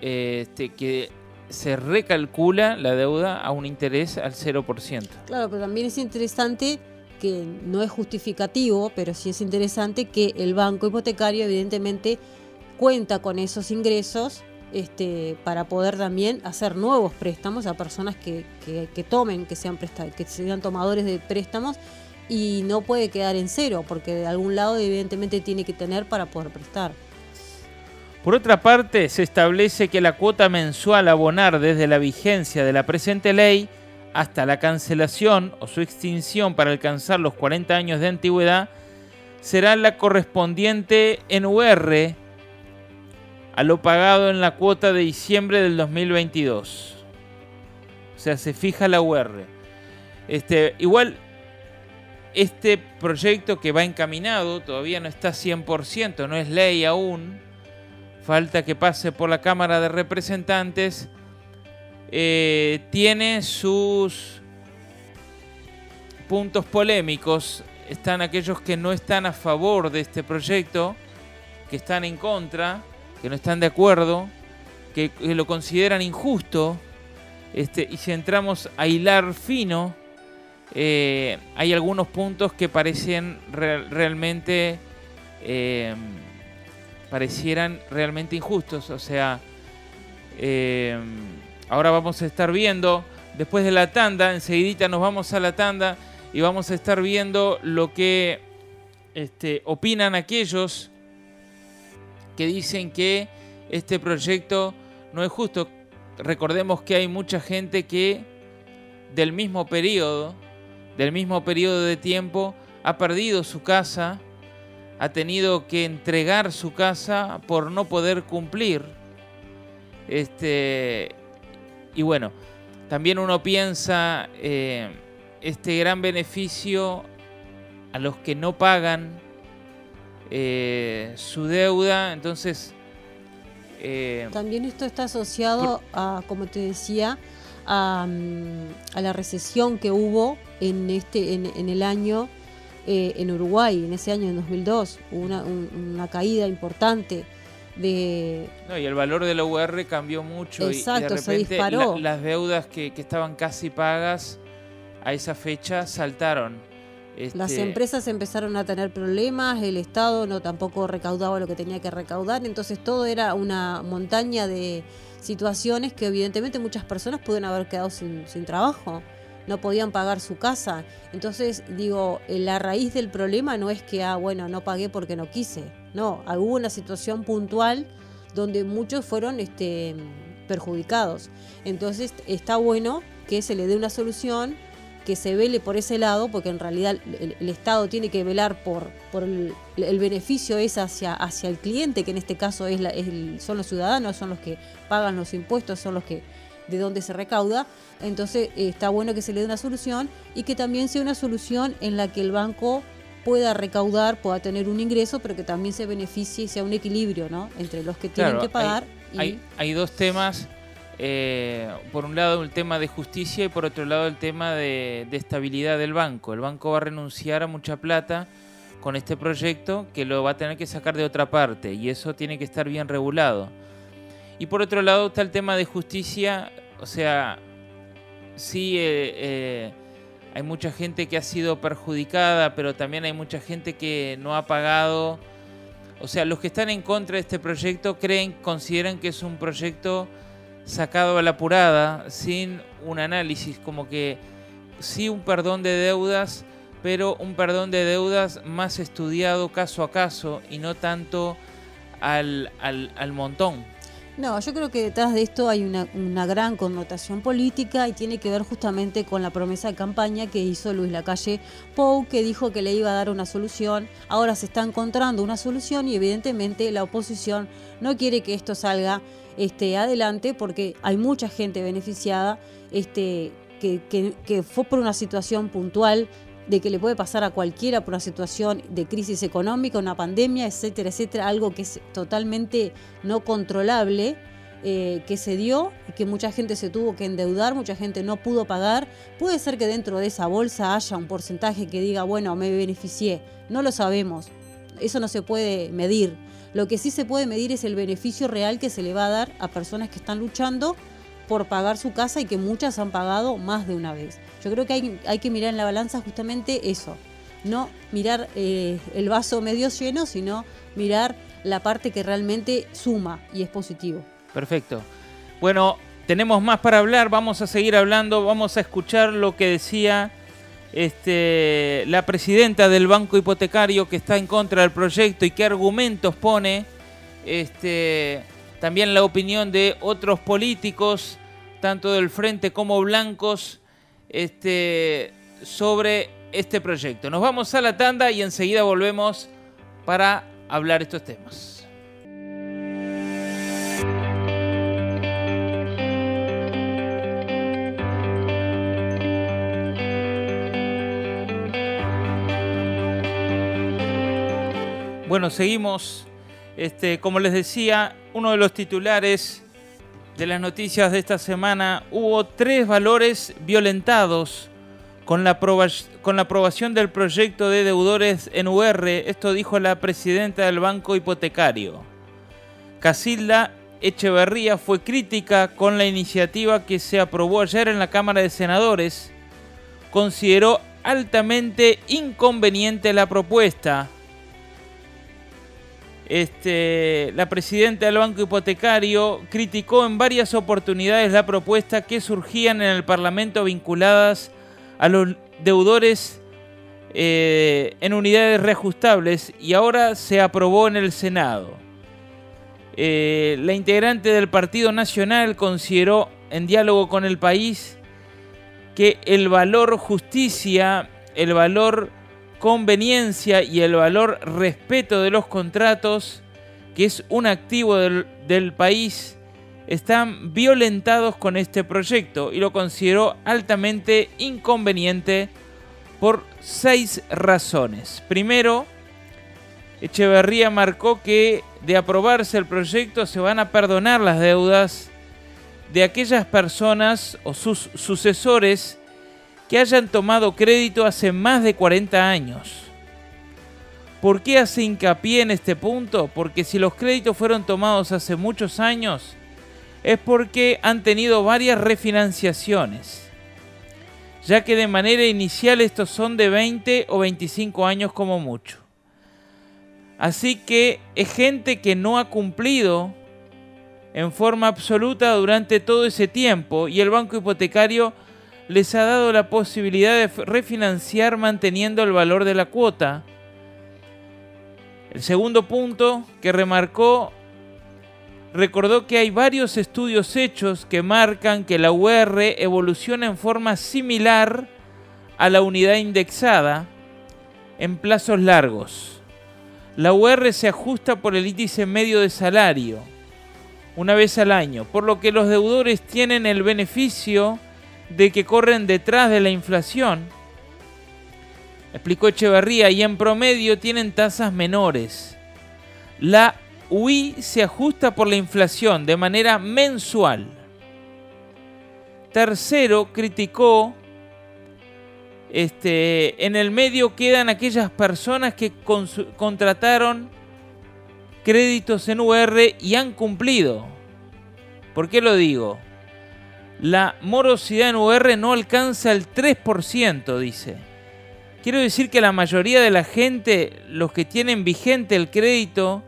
este, que se recalcula la deuda a un interés al 0%. Claro, pero también es interesante que no es justificativo, pero sí es interesante que el banco hipotecario evidentemente cuenta con esos ingresos este, para poder también hacer nuevos préstamos a personas que, que- tomen, que sean, que sean tomadores de préstamos y no puede quedar en cero, porque de algún lado evidentemente tiene que tener para poder prestar. Por otra parte, se establece que la cuota mensual a abonar desde la vigencia de la presente ley hasta la cancelación o su extinción para alcanzar los 40 años de antigüedad será la correspondiente en UR a lo pagado en la cuota de diciembre del 2022. O sea, se fija la UR. Este, igual, este proyecto que va encaminado todavía no está 100%, no es ley aún. Falta que pase por la Cámara de Representantes. Eh, tiene sus puntos polémicos. Están aquellos que no están a favor de este proyecto, que están en contra, que no están de acuerdo, que, lo consideran injusto. Este, y si entramos a hilar fino, eh, hay algunos puntos que parecen realmente eh, parecieran realmente injustos. O sea, eh, ahora vamos a estar viendo, después de la tanda, enseguidita nos vamos a la tanda y vamos a estar viendo lo que este, opinan aquellos que dicen que este proyecto no es justo. Recordemos que hay mucha gente que del mismo periodo del mismo periodo de tiempo ha perdido su casa, ha tenido que entregar su casa por no poder cumplir. Este, y bueno, también uno piensa eh, este gran beneficio a los que no pagan eh, su deuda, entonces... Eh, también esto está asociado a, como te decía, Mm, a, la recesión que hubo en, este, en, el año eh, en Uruguay, en ese año, en 2002. Hubo una, caída importante de... No, y el valor de la UR cambió mucho Exacto, y, de repente se disparó. las deudas que, estaban casi pagas a esa fecha saltaron. Las este, empresas empezaron a tener problemas, el Estado no tampoco recaudaba lo que tenía que recaudar, entonces todo era una montaña de, situaciones que evidentemente muchas personas pueden haber quedado sin, trabajo, no podían pagar su casa. Entonces, digo, la raíz del problema no es que, ah, bueno, no pagué porque no quise. No, hubo una situación puntual donde muchos fueron este, perjudicados. Entonces, está bueno que se le dé una solución que se vele por ese lado, porque en realidad el, Estado tiene que velar por, por el, beneficio es hacia, hacia el cliente, que en este caso es, son los ciudadanos, son los que pagan los impuestos, son los que de donde se recauda. Entonces eh, está bueno que se le dé una solución y que también sea una solución en la que el banco pueda recaudar, pueda tener un ingreso, pero que también se beneficie y sea un equilibrio ¿no? entre los que tienen que pagar. y... hay dos temas eh, por un lado el tema de justicia y por otro lado el tema de, estabilidad del banco. El banco va a renunciar a mucha plata con este proyecto que lo va a tener que sacar de otra parte y eso tiene que estar bien regulado. Y por otro lado está el tema de justicia, o sea, sí eh, eh, hay mucha gente que ha sido perjudicada, pero también hay mucha gente que no ha pagado. O sea, los que están en contra de este proyecto creen, consideran que es un proyecto sacado a la apurada, sin un análisis, como que sí un perdón de deudas, pero un perdón de deudas más estudiado caso a caso y no tanto al, al, montón. No, yo creo que detrás de esto hay una, gran connotación política y tiene que ver justamente con la promesa de campaña que hizo Luis Lacalle Pou, que dijo que le iba a dar una solución. Ahora se está encontrando una solución y evidentemente la oposición no quiere que esto salga este, adelante porque hay mucha gente beneficiada este, que, fue por una situación puntual de que le puede pasar a cualquiera por una situación de crisis económica, una pandemia, etcétera, etcétera, algo que es totalmente no controlable, eh, que se dio que mucha gente se tuvo que endeudar, mucha gente no pudo pagar. Puede ser que dentro de esa bolsa haya un porcentaje que diga, bueno, me beneficié, no lo sabemos, eso no se puede medir. Lo que sí se puede medir es el beneficio real que se le va a dar a personas que están luchando por pagar su casa y que muchas han pagado más de una vez. Yo creo que hay, que mirar en la balanza justamente eso, no mirar eh, el vaso medio lleno, sino mirar la parte que realmente suma y es positivo. Perfecto. Bueno, tenemos más para hablar, vamos a seguir hablando, vamos a escuchar lo que decía este, la presidenta del banco hipotecario que está en contra del proyecto y qué argumentos pone, este, también la opinión de otros políticos, tanto del frente como blancos, este, sobre este proyecto. Nos vamos a la tanda y enseguida volvemos para hablar estos temas. Bueno, seguimos. Este, como les decía, uno de los titulares de las noticias de esta semana, hubo tres valores violentados con la, con la aprobación del proyecto de deudores en UR. Esto dijo la presidenta del Banco Hipotecario. Casilda Echeverría fue crítica con la iniciativa que se aprobó ayer en la Cámara de Senadores. Consideró altamente inconveniente la propuesta este, la presidenta del Banco Hipotecario criticó en varias oportunidades la propuesta que surgían en el Parlamento vinculadas a los deudores eh, en unidades reajustables y ahora se aprobó en el Senado. Eh, la integrante del Partido Nacional consideró en diálogo con el país que el valor justicia, el valor conveniencia y el valor respeto de los contratos, que es un activo del, país, están violentados con este proyecto y lo consideró altamente inconveniente por seis razones. Primero, Echeverría marcó que de aprobarse el proyecto se van a perdonar las deudas de aquellas personas o sus sucesores que hayan tomado crédito hace más de 40 años. ¿Por qué hace hincapié en este punto? Porque si los créditos fueron tomados hace muchos años, es porque han tenido varias refinanciaciones, ya que de manera inicial estos son de 20 o 25 años como mucho. Así que es gente que no ha cumplido en forma absoluta durante todo ese tiempo y el banco hipotecario les ha dado la posibilidad de refinanciar manteniendo el valor de la cuota. El segundo punto que remarcó, recordó que hay varios estudios hechos que marcan que la UR evoluciona en forma similar a la unidad indexada en plazos largos. La UR se ajusta por el índice medio de salario una vez al año, por lo que los deudores tienen el beneficio de que corren detrás de la inflación. Explicó Echeverría, y en promedio tienen tasas menores. La UI se ajusta por la inflación de manera mensual. Tercero, criticó, este, en el medio quedan aquellas personas que contrataron créditos en UR y han cumplido. ¿Por qué lo digo? La morosidad en UR no alcanza el 3%, dice. Quiero decir que la mayoría de la gente, los que tienen vigente el crédito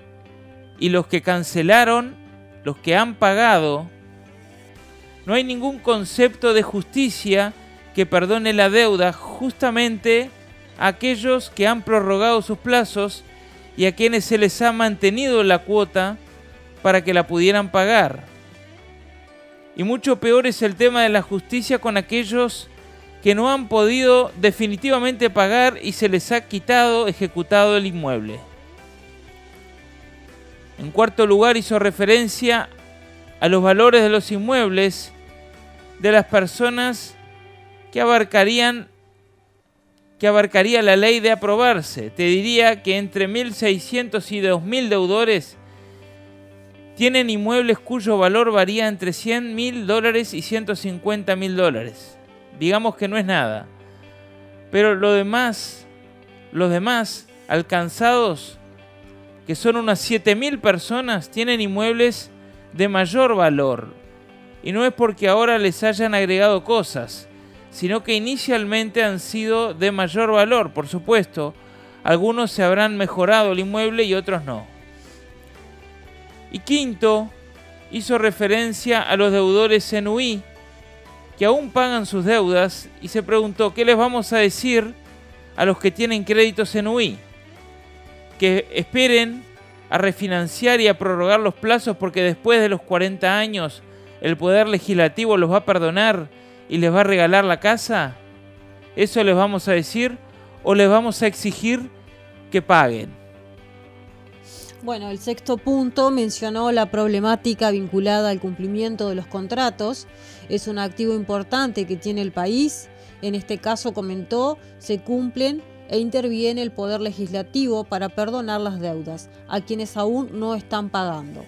y los que cancelaron, los que han pagado, no hay ningún concepto de justicia que perdone la deuda justamente a aquellos que han prorrogado sus plazos y a quienes se les ha mantenido la cuota para que la pudieran pagar. Y mucho peor es el tema de la justicia con aquellos que no han podido definitivamente pagar y se les ha quitado, ejecutado el inmueble. En cuarto lugar hizo referencia a los valores de los inmuebles de las personas que abarcarían que abarcaría la ley de aprobarse. Te diría que entre 1.600 y 2.000 deudores tienen inmuebles cuyo valor varía entre 100 mil dólares y 150 mil dólares. Digamos que no es nada. Pero lo demás, los demás alcanzados, que son unas 7 mil personas, tienen inmuebles de mayor valor. Y no es porque ahora les hayan agregado cosas, sino que inicialmente han sido de mayor valor, por supuesto. Algunos se habrán mejorado el inmueble y otros no. Y quinto, hizo referencia a los deudores en UI, que aún pagan sus deudas, y se preguntó, ¿qué les vamos a decir a los que tienen créditos en UI? Que esperen a refinanciar y a prorrogar los plazos porque después de los 40 años el Poder Legislativo los va a perdonar y les va a regalar la casa? ¿Eso les vamos a decir o les vamos a exigir que paguen? Bueno, el sexto punto mencionó la problemática vinculada al cumplimiento de los contratos. Es un activo importante que tiene el país. En este caso, comentó, se cumplen e interviene el Poder Legislativo para perdonar las deudas a quienes aún no están pagando.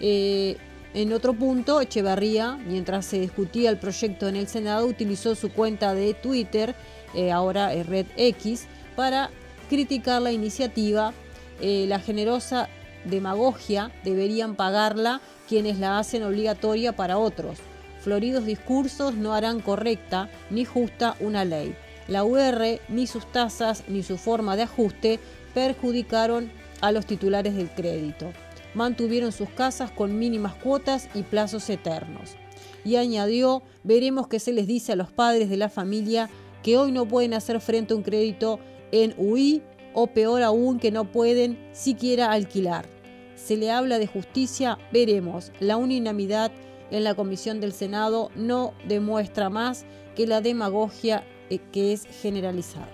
Eh, en otro punto, Echeverría, mientras se discutía el proyecto en el Senado, utilizó su cuenta de Twitter, eh, ahora es Red X, para criticar la iniciativa. Eh, la generosa demagogia deberían pagarla quienes la hacen obligatoria para otros. Floridos discursos no harán correcta ni justa una ley. La UR, ni sus tasas, ni su forma de ajuste perjudicaron a los titulares del crédito. Mantuvieron sus casas con mínimas cuotas y plazos eternos. Y añadió, veremos qué se les dice a los padres de la familia que hoy no pueden hacer frente a un crédito en UI o peor aún que no pueden siquiera alquilar. Se le habla de justicia, veremos. La unanimidad en la comisión del Senado no demuestra más que la demagogia eh, que es generalizada.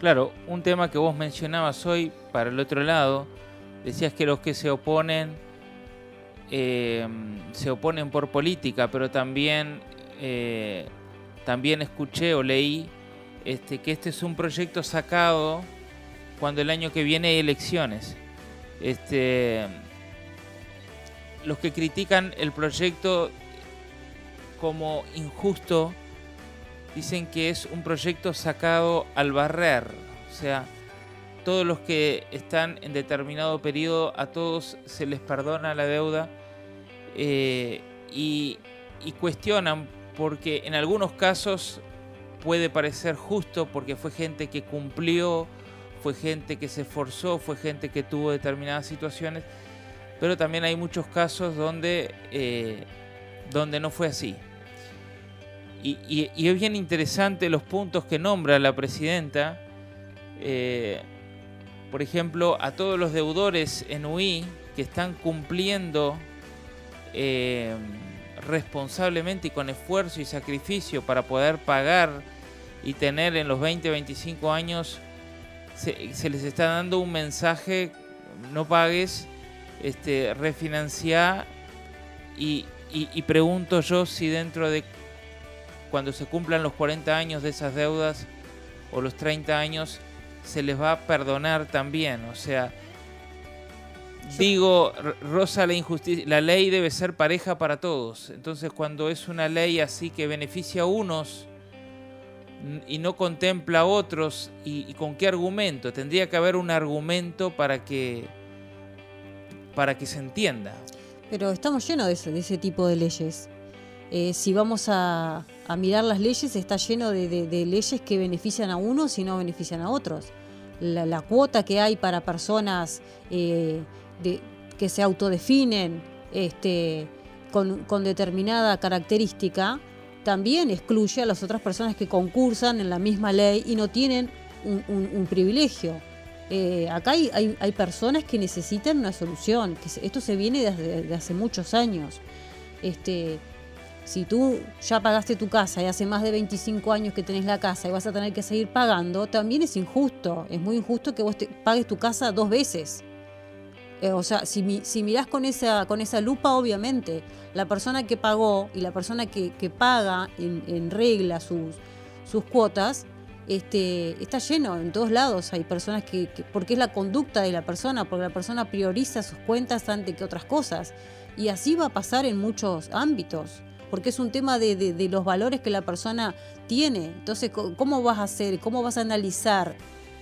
Claro, un tema que vos mencionabas hoy para el otro lado, decías que los que se oponen eh, se oponen por política, pero también, eh, también escuché o leí este, que este es un proyecto sacado cuando el año que viene hay elecciones. Este, los que critican el proyecto como injusto dicen que es un proyecto sacado al barrer, o sea, todos los que están en determinado periodo, a todos se les perdona la deuda eh, y, y cuestionan porque en algunos casos puede parecer justo porque fue gente que cumplió fue gente que se esforzó, fue gente que tuvo determinadas situaciones, pero también hay muchos casos donde, eh, donde no fue así. Y, es bien interesante los puntos que nombra la presidenta. Eh, por ejemplo, a todos los deudores en UI que están cumpliendo eh, responsablemente y con esfuerzo y sacrificio para poder pagar y tener en los 20, 25 años se, les está dando un mensaje, no pagues, este, refinanciar y, y, pregunto yo si dentro de cuando se cumplan los 40 años de esas deudas o los 30 años se les va a perdonar también, o sea, digo, Rosa, la injusticia, la ley debe ser pareja para todos. Entonces, cuando es una ley así que beneficia a unos, y no contempla a otros y, con qué argumento tendría que haber un argumento para que para que se entienda. Pero estamos llenos de ese, tipo de leyes. Eh, si vamos a, mirar las leyes está lleno de, leyes que benefician a unos y no benefician a otros. La, cuota que hay para personas eh, que se autodefinen este, con determinada característica también excluye a las otras personas que concursan en la misma ley y no tienen un, privilegio. Eh, acá hay, hay, personas que necesitan una solución, que esto se viene desde, hace muchos años. Este, si tú ya pagaste tu casa y hace más de 25 años que tenés la casa y vas a tener que seguir pagando, también es injusto. Es muy injusto que vos te pagues tu casa dos veces. Eh, o sea, si, si mirás con esa, lupa, obviamente, la persona que pagó y la persona que, paga en, regla sus, cuotas, este, está lleno en todos lados. Hay personas que, porque es la conducta de la persona, porque la persona prioriza sus cuentas antes que otras cosas. Y así va a pasar en muchos ámbitos, porque es un tema de los valores que la persona tiene. Entonces, ¿cómo vas a hacer? ¿Cómo vas a analizar?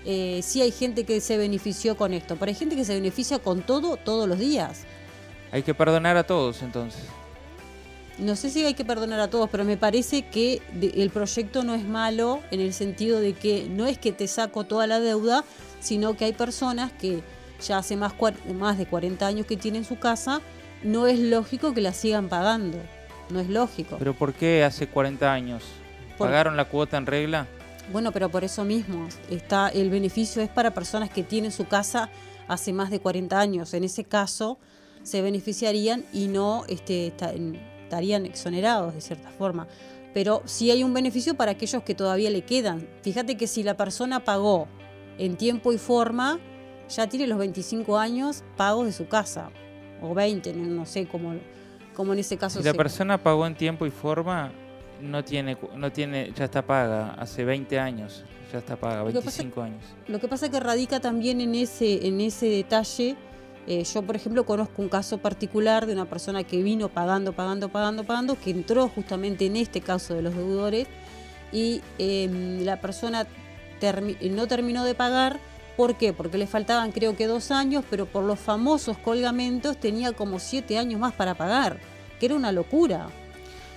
Eh, sí hay gente que se benefició con esto, pero hay gente que se beneficia con todo todos los días. Hay que perdonar a todos entonces. No sé si hay que perdonar a todos, pero me parece que el proyecto no es malo en el sentido de que no es que te saco toda la deuda, sino que hay personas que ya hace más, más de 40 años que tienen su casa, no es lógico que la sigan pagando. No es lógico. ¿Pero por qué hace 40 años? ¿Pagaron la cuota en regla? Bueno, pero por eso mismo está el beneficio es para personas que tienen su casa hace más de 40 años. En ese caso se beneficiarían y no este, estarían exonerados de cierta forma. pero sí hay un beneficio para aquellos que todavía le quedan. Fíjate que si la persona pagó en tiempo y forma, ya tiene los 25 años pagos de su casa, o 20, no sé cómo, cómo en ese caso. Si la persona pagó en tiempo y forma, no tiene, no tiene, ya está paga, hace 20 años, ya está paga, 25 años. Lo que pasa es que radica también en ese, en ese detalle. Eh, yo, por ejemplo, conozco un caso particular de una persona que vino pagando, pagando, pagando, pagando, que entró justamente en este caso de los deudores y em, la persona no terminó de pagar. ¿Por qué? Porque le faltaban creo que dos años, pero por los famosos colgamentos tenía como siete años más para pagar, que era una locura.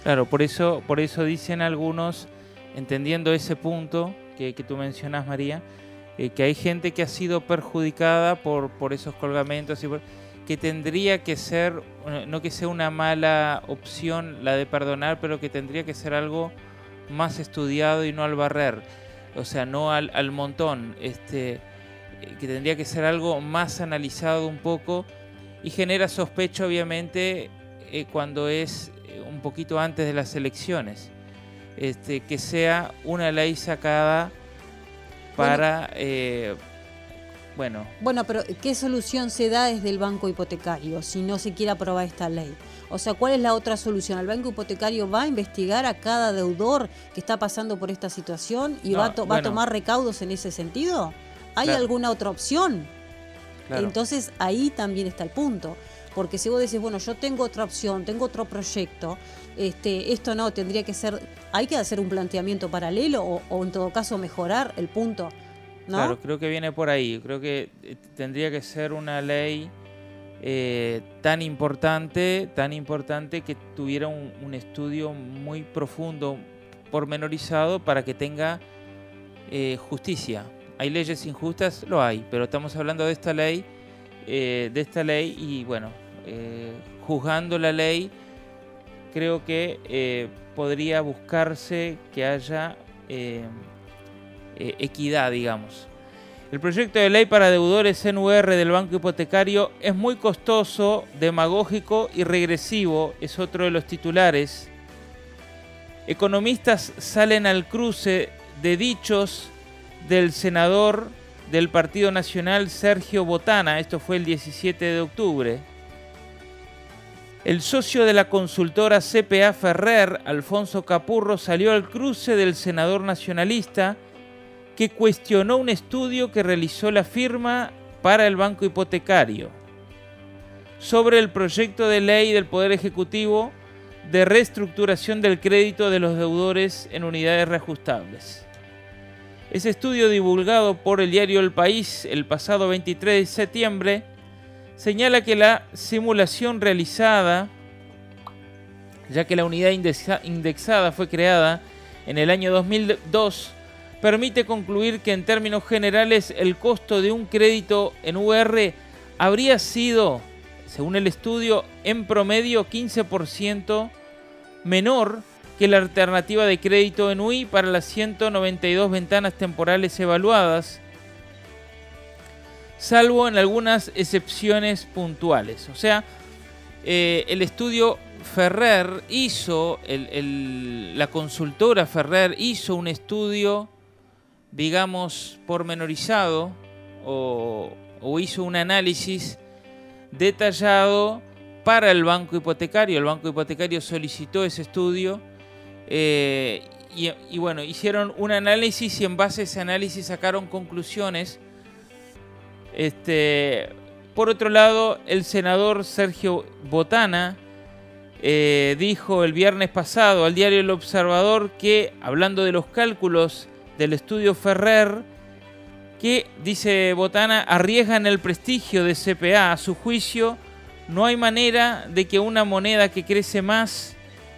Claro, por eso, por eso dicen algunos, entendiendo ese punto que, tú mencionas, María, eh, que hay gente que ha sido perjudicada por, por esos colgamentos y que tendría que ser, eh, no que sea una mala opción la de perdonar, pero que tendría que ser algo más estudiado y no al barrer, o sea, no al, al montón, este, eh, que tendría que ser algo más analizado un poco y genera sospecha obviamente cuando es un poquito antes de las elecciones, este, que sea una ley sacada para, eh, bueno. bueno. pero ¿qué solución se da desde el banco hipotecario si no se quiere aprobar esta ley? O sea, ¿cuál es la otra solución? ¿El banco hipotecario va a investigar a cada deudor que está pasando por esta situación y va, a va, a tomar recaudos en ese sentido? ¿Hay alguna otra opción? Entonces ahí también está el punto. Porque si vos decís, bueno, yo tengo otra opción, tengo otro proyecto, este, esto no, tendría que ser, hay que hacer un planteamiento paralelo o, en todo caso mejorar el punto. ¿no? Claro, creo que viene por ahí. Creo que eh, tendría que ser una ley eh, tan importante, tan importante que tuviera un, estudio muy profundo, pormenorizado, para que tenga eh, justicia. Hay leyes injustas, lo hay, pero estamos hablando de esta ley, de esta ley y bueno, eh, juzgando la ley, creo que eh, podría buscarse que haya eh, equidad, digamos. El proyecto de ley para deudores NUR del Banco Hipotecario es muy costoso, demagógico y regresivo, es otro de los titulares. Economistas salen al cruce de dichos del senador del Partido Nacional Sergio Botana, esto fue el 17 de octubre. El socio de la consultora CPA Ferrer, Alfonso Capurro, salió al cruce del senador nacionalista que cuestionó un estudio que realizó la firma para el Banco Hipotecario sobre el proyecto de ley del Poder Ejecutivo de reestructuración del crédito de los deudores en unidades reajustables. Ese estudio divulgado por el diario El País el pasado 23 de septiembre señala que la simulación realizada, ya que la unidad indexada fue creada en el año 2002, permite concluir que en términos generales el costo de un crédito en UR habría sido, según el estudio, en promedio 15% menor que la alternativa de crédito en UI para las 192 ventanas temporales evaluadas, salvo en algunas excepciones puntuales. O sea, eh, el estudio Ferrer hizo, la consultora Ferrer hizo un estudio, digamos, pormenorizado o, hizo un análisis detallado para el banco hipotecario. El banco hipotecario solicitó ese estudio eh, y, bueno, hicieron un análisis y en base a ese análisis sacaron conclusiones este, por otro lado, el senador Sergio Botana eh, dijo el viernes pasado al diario El Observador que, hablando de los cálculos del estudio Ferrer, que, dice Botana, arriesgan el prestigio de CPA. A su juicio, no hay manera de que una moneda que crece más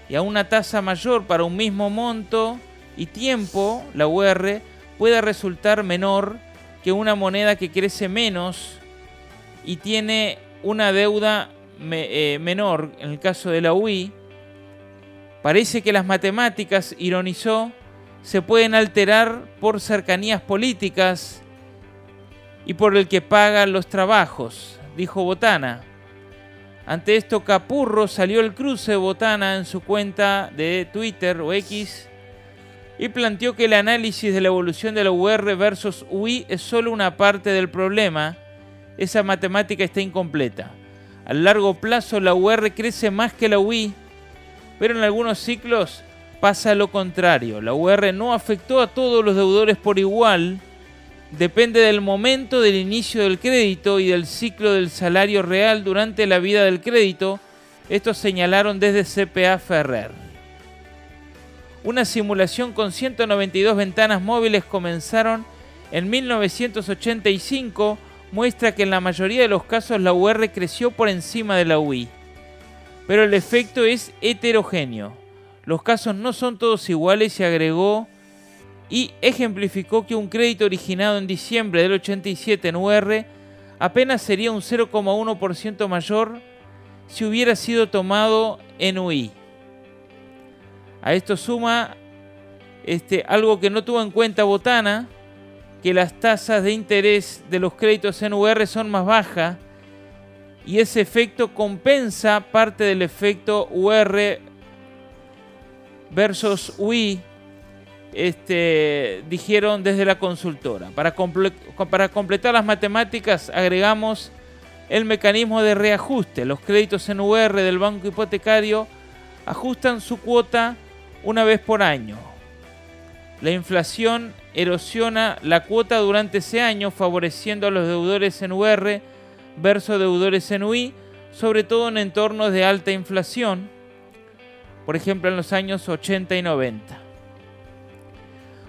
y a una tasa mayor para un mismo monto y tiempo, la UR, pueda resultar menor que una moneda que crece menos y tiene una deuda eh, menor, en el caso de la UI, parece que las matemáticas, ironizó, se pueden alterar por cercanías políticas y por el que paga los trabajos, dijo Botana. Ante esto, Capurro salió el cruce de botana en su cuenta de Twitter o X y planteó que el análisis de la evolución de la UR versus UI es solo una parte del problema. Esa matemática está incompleta. A largo plazo la UR crece más que la UI, pero en algunos ciclos pasa lo contrario. La UR no afectó a todos los deudores por igual. Depende del momento del inicio del crédito y del ciclo del salario real durante la vida del crédito. Esto señalaron desde CPA Ferrer. Una simulación con 192 ventanas móviles comenzaron en 1985 muestra que en la mayoría de los casos la UR creció por encima de la UI. Pero el efecto es heterogéneo. Los casos no son todos iguales y agregó y ejemplificó que un crédito originado en diciembre del 87 en UR apenas sería un 0,1% mayor si hubiera sido tomado en UI. A esto suma este, algo que no tuvo en cuenta Botana, que las tasas de interés de los créditos en UR son más bajas y ese efecto compensa parte del efecto UR versus UI, este, dijeron desde la consultora. Para, para completar las matemáticas agregamos el mecanismo de reajuste. Los créditos en UR del banco hipotecario ajustan su cuota una vez por año. La inflación erosiona la cuota durante ese año, favoreciendo a los deudores en UR versus deudores en UI, sobre todo en entornos de alta inflación, por ejemplo en los años 80 y 90.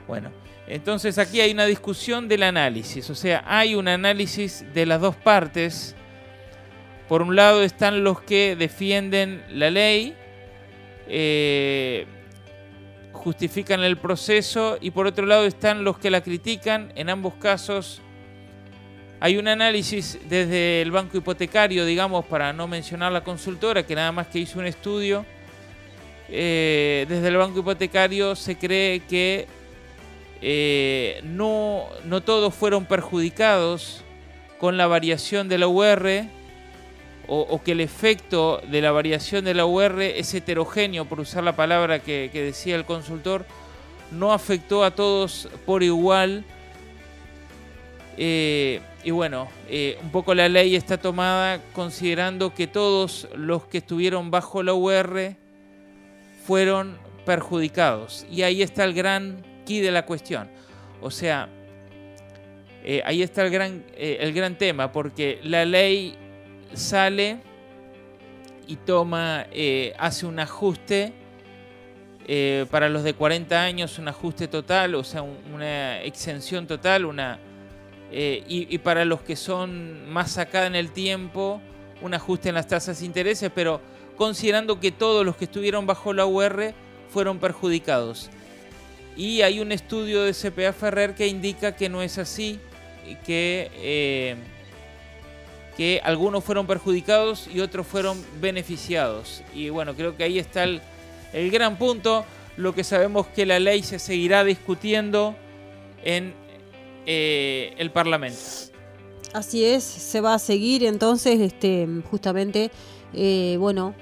Bueno, entonces aquí hay una discusión del análisis, o sea, hay un análisis de las dos partes. Por un lado están los que defienden la ley, eh, justifican el proceso y por otro lado están los que la critican. En ambos casos hay un análisis desde el banco hipotecario, digamos, para no mencionar la consultora, que nada más que hizo un estudio. Eh, desde el banco hipotecario se cree que eh, no, no todos fueron perjudicados con la variación de la UR o, que el efecto de la variación de la UR es heterogéneo, por usar la palabra que, decía el consultor, no afectó a todos por igual. Eh, y bueno, eh, un poco la ley está tomada considerando que todos los que estuvieron bajo la UR fueron perjudicados. Y ahí está el gran key de la cuestión. O sea, eh, ahí está el gran, el gran tema, porque la ley sale y toma, eh, hace un ajuste eh, para los de 40 años, un ajuste total, o sea, una exención total, una eh, y, para los que son más acá en el tiempo, un ajuste en las tasas de intereses, pero considerando que todos los que estuvieron bajo la UR fueron perjudicados. Y hay un estudio de CPA Ferrer que indica que no es así, que que algunos fueron perjudicados y otros fueron beneficiados. Y bueno, creo que ahí está el, gran punto. Lo que sabemos que la ley se seguirá discutiendo en eh, el Parlamento. Así es, se va a seguir entonces este, justamente, eh, bueno,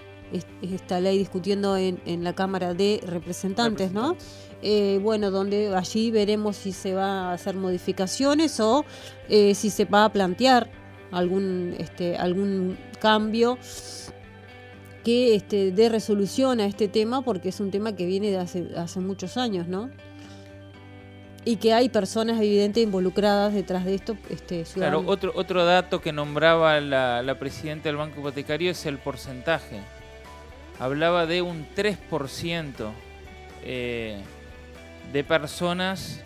esta ley discutiendo en, la Cámara de Representantes, ¿no? Eh, bueno, donde allí veremos si se va a hacer modificaciones o si se va a plantear algún, este, algún cambio que este, dé resolución a este tema, porque es un tema que viene de hace, hace muchos años, ¿no? Y que hay personas evidentes involucradas detrás de esto. Este, claro, otro, otro dato que nombraba la, la presidenta del Banco Hipotecario es el porcentaje. Hablaba de un 3% eh, de personas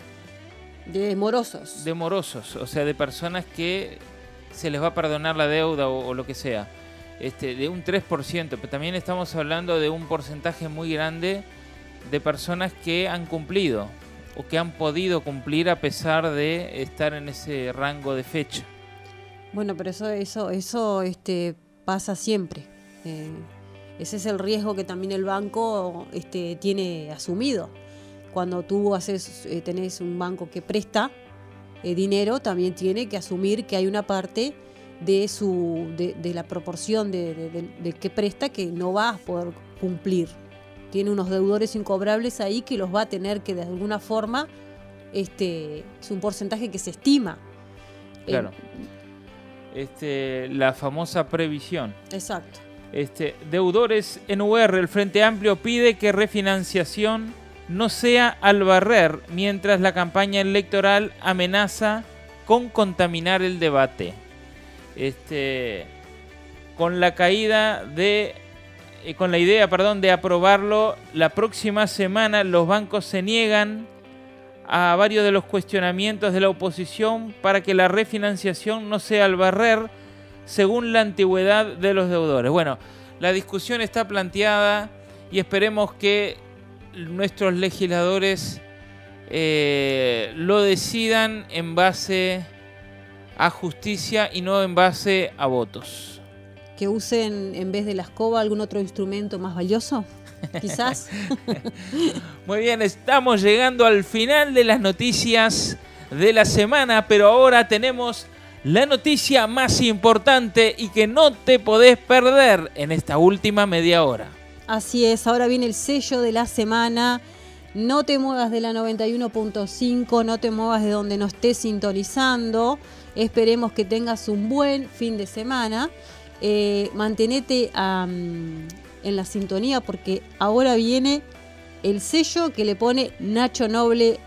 de morosos. De morosos, o sea, de personas que se les va a perdonar la deuda o, lo que sea. Este, de un 3%, pero también estamos hablando de un porcentaje muy grande de personas que han cumplido o que han podido cumplir a pesar de estar en ese rango de fecha. Bueno, pero eso, eso, eso este, pasa siempre. Eh, ese es el riesgo que también el banco este, tiene asumido. Cuando tú haces, eh, tenés un banco que presta, eh, dinero, también tiene que asumir que hay una parte de, su, de, de la proporción de, de- de- de que presta que no va a poder cumplir. Tiene unos deudores incobrables ahí que los va a tener que de alguna forma, este, es un porcentaje que se estima. Claro. Eh, Este, la famosa previsión. exacto. Este, deudores en UR, el Frente Amplio pide que refinanciación no sea al barrer, mientras la campaña electoral amenaza con contaminar el debate. Este, con la caída de, eh, con la idea, perdón, de aprobarlo la próxima semana, los bancos se niegan a varios de los cuestionamientos de la oposición para que la refinanciación no sea al barrer según la antigüedad de los deudores. Bueno, la discusión está planteada y esperemos que nuestros legisladores eh, lo decidan en base a justicia y no en base a votos. Que usen en vez de la escoba algún otro instrumento más valioso, quizás. Muy bien, estamos llegando al final de las noticias de la semana, pero ahora tenemos la noticia más importante y que no te podés perder en esta última media hora. Así es, ahora viene el sello de la semana. No te muevas de la 91.5, no te muevas de donde no estés sintonizando. Esperemos que tengas un buen fin de semana. Eh, mantenete en la sintonía porque ahora viene el sello que le pone Nacho Noble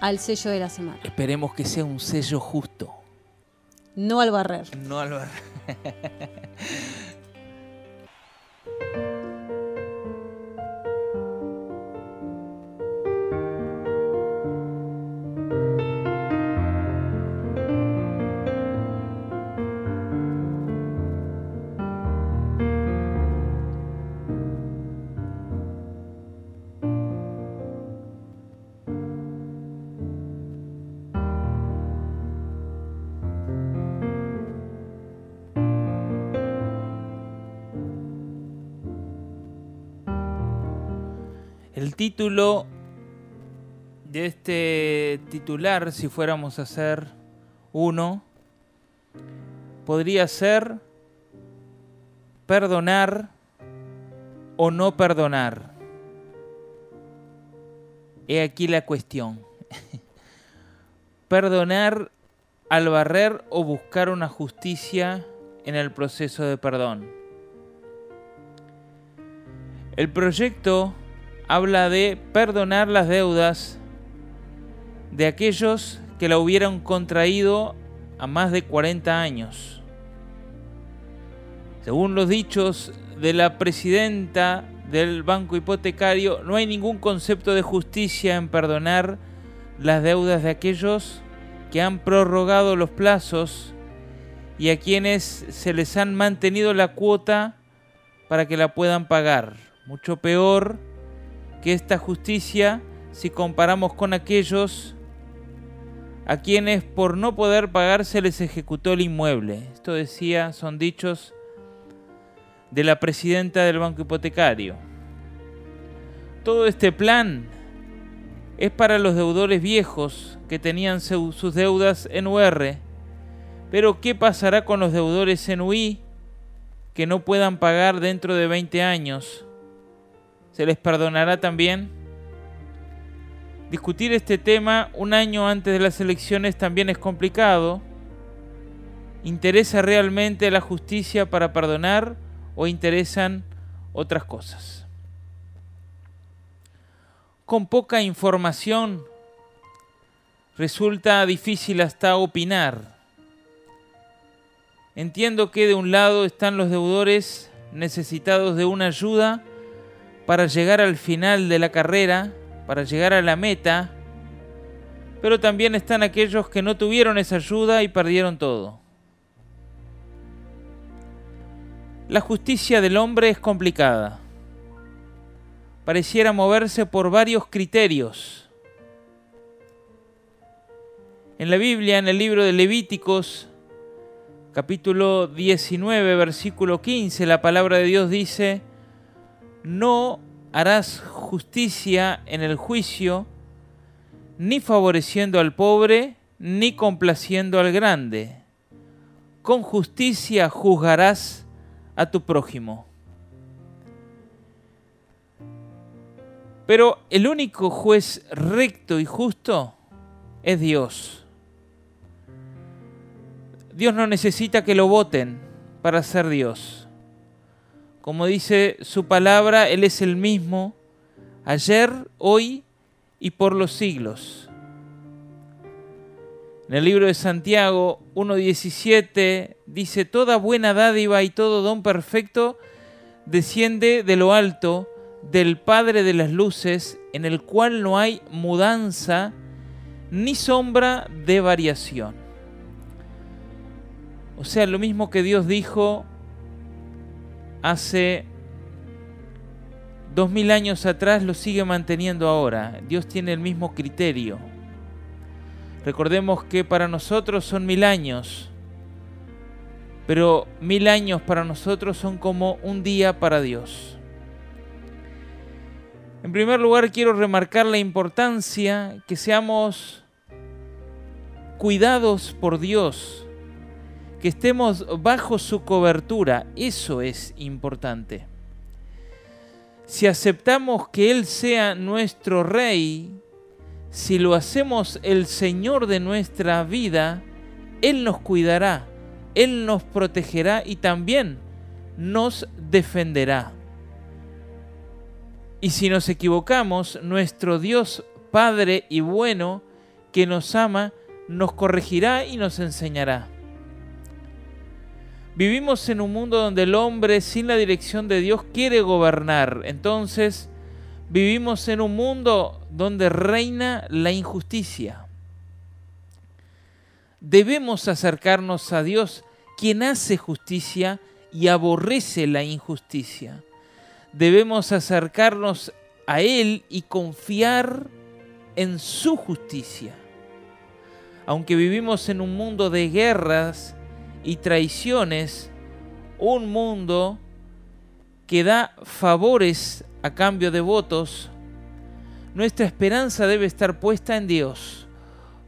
al sello de la semana. Esperemos que sea un sello justo. No al barrer. No al bar- Título de este titular, si fuéramos a hacer uno, podría ser perdonar o no perdonar. He aquí la cuestión. perdonar al barrer o buscar una justicia en el proceso de perdón. El proyecto habla de perdonar las deudas de aquellos que la hubieran contraído a más de 40 años. Según los dichos de la presidenta del banco hipotecario, no hay ningún concepto de justicia en perdonar las deudas de aquellos que han prorrogado los plazos y a quienes se les han mantenido la cuota para que la puedan pagar. Mucho peor que esta justicia si comparamos con aquellos a quienes por no poder pagar se les ejecutó el inmueble. Esto decía, son dichos de la presidenta del banco hipotecario. Todo este plan es para los deudores viejos que tenían sus deudas en UR. Pero ¿qué pasará con los deudores en UI que no puedan pagar dentro de 20 años? ¿Se les perdonará también? Discutir este tema un año antes de las elecciones también es complicado. ¿Interesa realmente la justicia para perdonar o interesan otras cosas? Con poca información resulta difícil hasta opinar. Entiendo que de un lado están los deudores necesitados de una ayuda para llegar al final de la carrera, para llegar a la meta, pero también están aquellos que no tuvieron esa ayuda y perdieron todo. La justicia del hombre es complicada. Pareciera moverse por varios criterios. En la Biblia, en el libro de Levíticos, capítulo 19, versículo 15, la palabra de Dios dice, no harás justicia en el juicio, ni favoreciendo al pobre, ni complaciendo al grande, con justicia juzgarás a tu prójimo. Pero el único juez recto y justo es Dios. Dios no necesita que lo voten para ser Dios. Como dice su palabra, Él es el mismo ayer, hoy y por los siglos. En el libro de Santiago 1.17 dice, Toda buena dádiva y todo don perfecto desciende de lo alto, del Padre de las Luces, en el cual no hay mudanza ni sombra de variación. O sea, lo mismo que Dios dijo hace dos mil años atrás, lo sigue manteniendo ahora. Dios tiene el mismo criterio. Recordemos que para nosotros son mil años, pero mil años para nosotros son como un día para Dios. En primer lugar, quiero remarcar la importancia que seamos cuidados por Dios, que estemos bajo su cobertura. Eso es importante. Si aceptamos que Él sea nuestro Rey, si lo hacemos el Señor de nuestra vida, Él nos cuidará, Él nos protegerá y también nos defenderá. Y si nos equivocamos, nuestro Dios Padre y bueno, que nos ama, nos corregirá y nos enseñará. Vivimos en un mundo donde el hombre sin la dirección de Dios quiere gobernar. Entonces, vivimos en un mundo donde reina la injusticia. Debemos acercarnos a Dios, quien hace justicia y aborrece la injusticia debemos acercarnos a Él y confiar en su justicia. Aunque vivimos en un mundo de guerras y traiciones, un mundo que da favores a cambio de votos, nuestra esperanza debe estar puesta en Dios,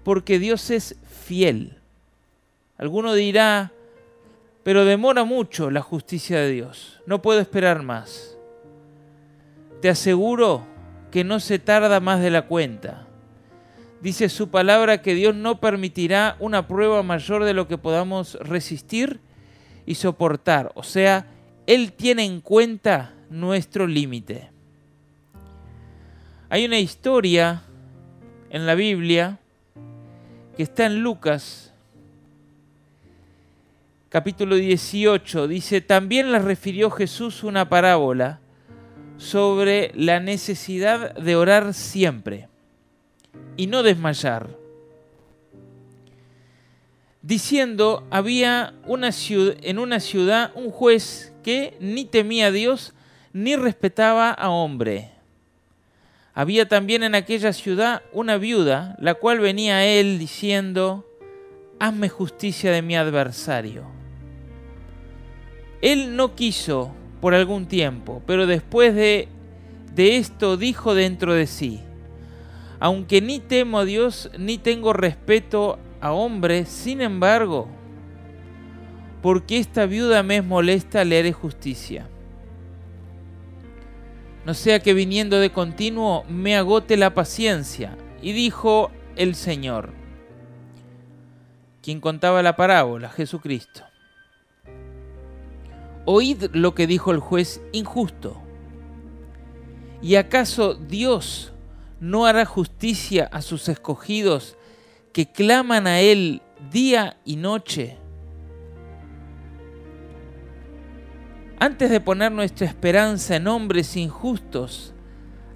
porque Dios es fiel. Alguno dirá, pero demora mucho la justicia de Dios, no puedo esperar más. Te aseguro que no se tarda más de la cuenta. Dice su palabra que Dios no permitirá una prueba mayor de lo que podamos resistir y soportar. O sea, Él tiene en cuenta nuestro límite. Hay una historia en la Biblia que está en Lucas capítulo 18. Dice, también les refirió Jesús una parábola sobre la necesidad de orar siempre y no desmayar. Diciendo, había una ciudad, en una ciudad un juez que ni temía a Dios ni respetaba a hombre. Había también en aquella ciudad una viuda, la cual venía a él diciendo, hazme justicia de mi adversario. Él no quiso por algún tiempo, pero después de, de esto dijo dentro de sí, aunque ni temo a Dios ni tengo respeto a hombre, sin embargo, porque esta viuda me es molesta, le haré justicia. No sea que viniendo de continuo me agote la paciencia. Y dijo el Señor, quien contaba la parábola, Jesucristo. Oíd lo que dijo el juez injusto. ¿Y acaso Dios no hará justicia a sus escogidos que claman a Él día y noche? Antes de poner nuestra esperanza en hombres injustos,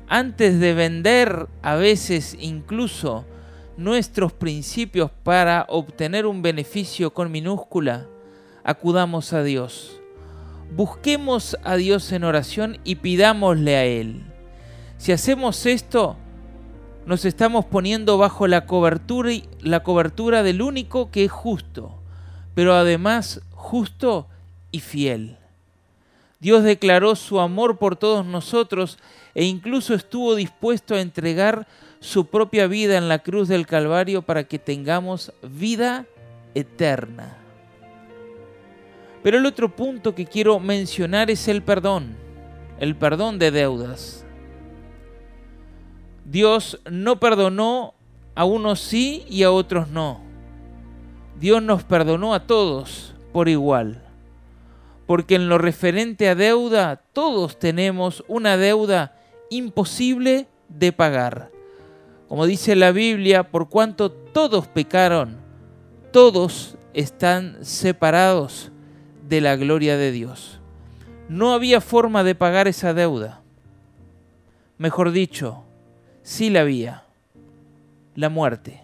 antes de vender a veces incluso nuestros principios para obtener un beneficio con minúscula, acudamos a Dios busquemos a Dios en oración y pidámosle a Él. Si hacemos esto, nos estamos poniendo bajo la cobertura, la cobertura del único que es justo, pero además justo y fiel. Dios declaró su amor por todos nosotros e incluso estuvo dispuesto a entregar su propia vida en la cruz del Calvario para que tengamos vida eterna. Pero el otro punto que quiero mencionar es el perdón, el perdón de deudas. Dios no perdonó a unos sí y a otros no. Dios nos perdonó a todos por igual. Porque en lo referente a deuda, todos tenemos una deuda imposible de pagar. Como dice la Biblia, por cuanto todos pecaron, todos están separados de la gloria de Dios. No había forma de pagar esa deuda. Mejor dicho, sí la había. La muerte.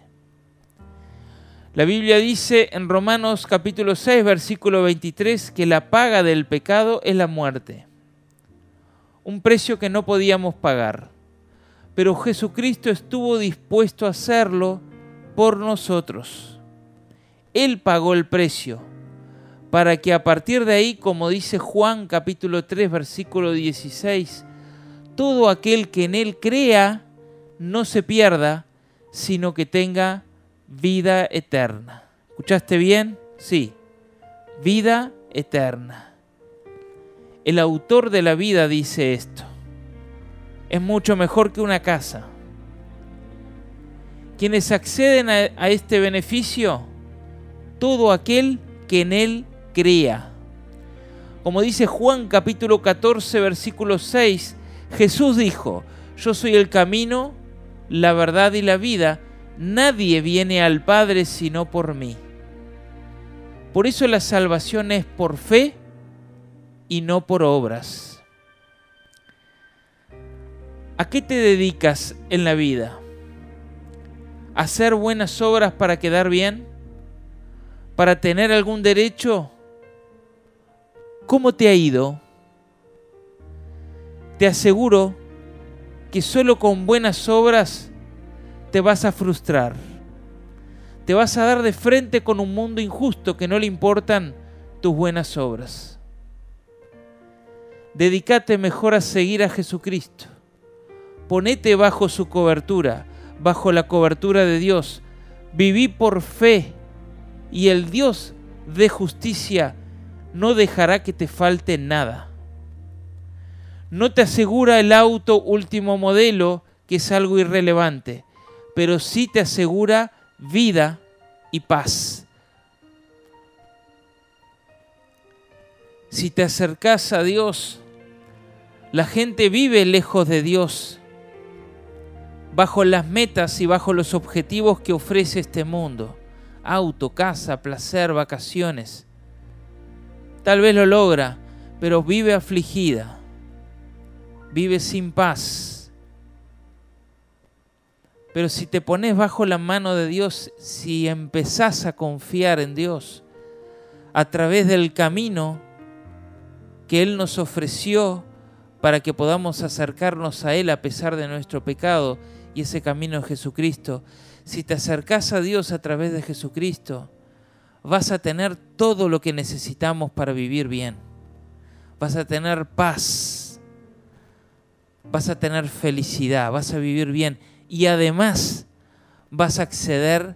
La Biblia dice en Romanos capítulo 6, versículo 23, que la paga del pecado es la muerte. Un precio que no podíamos pagar. Pero Jesucristo estuvo dispuesto a hacerlo por nosotros. Él pagó el precio para que a partir de ahí, como dice Juan capítulo 3 versículo 16, todo aquel que en Él crea no se pierda, sino que tenga vida eterna. ¿Escuchaste bien? Sí, vida eterna. El autor de la vida dice esto. Es mucho mejor que una casa. Quienes acceden a, este beneficio, todo aquel que en él crea. Como dice Juan capítulo 14 versículo 6, Jesús dijo, yo soy el camino, la verdad y la vida, nadie viene al Padre sino por mí. Por eso la salvación es por fe y no por obras. ¿A qué te dedicas en la vida? ¿A hacer buenas obras para quedar bien? ¿Para tener algún derecho? ¿Cómo te ha ido? Te aseguro que solo con buenas obras te vas a frustrar. Te vas a dar de frente con un mundo injusto que no le importan tus buenas obras. Dedícate mejor a seguir a Jesucristo. Ponete bajo su cobertura, bajo la cobertura de Dios. Viví por fe y el Dios de justicia no dejará que te falte nada. No te asegura el auto último modelo, que es algo irrelevante, pero sí te asegura vida y paz. Si te acercas a Dios, la gente vive lejos de Dios, bajo las metas y bajo los objetivos que ofrece este mundo. Auto, casa, placer, vacaciones Tal vez lo logra, pero vive afligida, vive sin paz. Pero si te pones bajo la mano de Dios, si empezás a confiar en Dios, a través del camino que Él nos ofreció para que podamos acercarnos a Él a pesar de nuestro pecado, y ese camino es Jesucristo, si te acercas a Dios a través de Jesucristo, vas a tener todo lo que necesitamos para vivir bien. Vas a tener paz. Vas a tener felicidad. Vas a vivir bien. Y además vas a acceder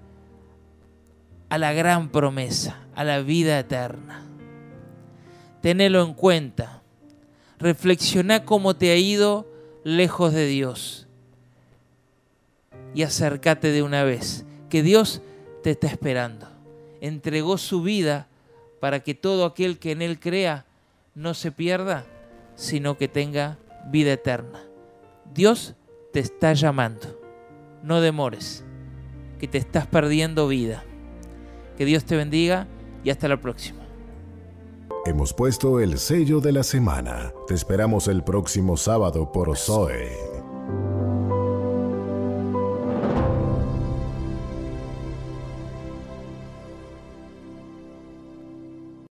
a la gran promesa, a la vida eterna. Tenelo en cuenta. Reflexiona cómo te ha ido lejos de Dios. Y acércate de una vez, que Dios te está esperando entregó su vida para que todo aquel que en Él crea no se pierda, sino que tenga vida eterna. Dios te está llamando. No demores, que te estás perdiendo vida. Que Dios te bendiga y hasta la próxima. Hemos puesto el sello de la semana. Te esperamos el próximo sábado por Zoe.